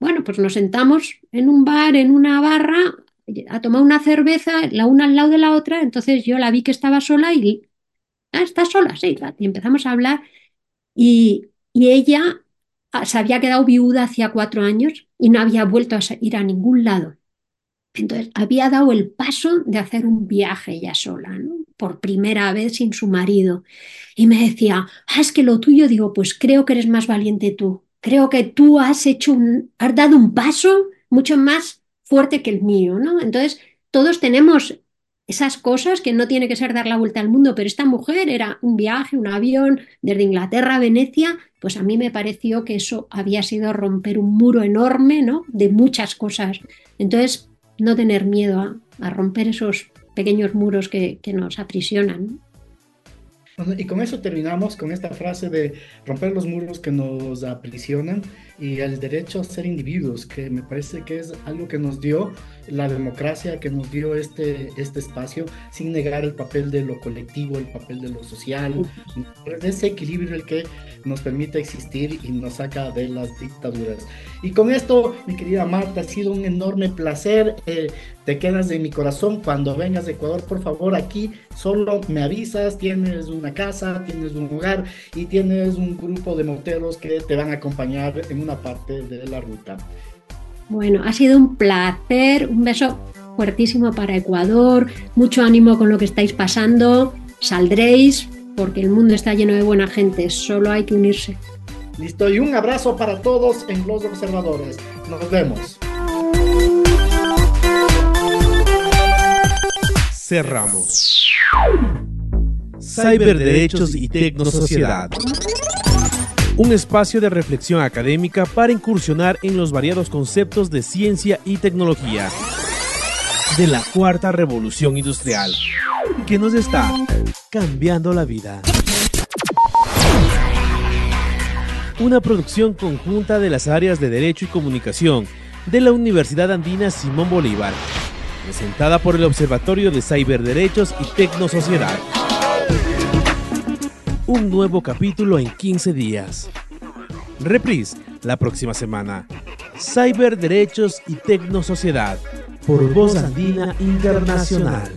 C: bueno, pues nos sentamos en un bar, en una barra, a tomar una cerveza, la una al lado de la otra. Entonces yo la vi que estaba sola y, ah, está sola, sí. Y empezamos a hablar y, y ella ah, se había quedado viuda hacía cuatro años y no había vuelto a ir a ningún lado. Entonces había dado el paso de hacer un viaje ella sola. Por primera vez sin su marido. Y me decía, ah, es que lo tuyo, digo, pues creo que eres más valiente tú. Creo que tú has hecho un, has dado un paso mucho más fuerte que el mío, ¿no? Entonces, todos tenemos esas cosas que no tiene que ser dar la vuelta al mundo, pero esta mujer era un viaje, un avión desde Inglaterra a Venecia, pues a mí me pareció que eso había sido romper un muro enorme, ¿no? De muchas cosas. Entonces, no tener miedo a, romper esos pequeños muros que nos aprisionan.
B: Y con eso terminamos con esta frase de romper los muros que nos aprisionan y el derecho a ser individuos, que me parece que es algo que nos dio la democracia, que nos dio este, este espacio, sin negar el papel de lo colectivo, el papel de lo social, de ese equilibrio el que nos permite existir y nos saca de las dictaduras. Y con esto, mi querida Marta, ha sido un enorme placer. Eh, te quedas en mi corazón cuando vengas de Ecuador, por favor, aquí solo me avisas, tienes una casa, tienes un hogar y tienes un grupo de moteros que te van a acompañar en una parte de la ruta.
C: Bueno, ha sido un placer, un beso fuertísimo para Ecuador, mucho ánimo con lo que estáis pasando, saldréis porque el mundo está lleno de buena gente, solo hay que unirse.
B: Listo, y un abrazo para todos en Los Observadores. Nos vemos.
A: Cerramos. Cyberderechos y Tecnosociedad. Un espacio de reflexión académica para incursionar en los variados conceptos de ciencia y tecnología de la cuarta revolución industrial que nos está cambiando la vida. Una producción conjunta de las áreas de Derecho y Comunicación de la Universidad Andina Simón Bolívar, presentada por el Observatorio de Cyberderechos y Tecnosociedad. Un nuevo capítulo en 15 días. Reprise la próxima semana. Cyberderechos y Tecnosociedad por Voz Andina Internacional.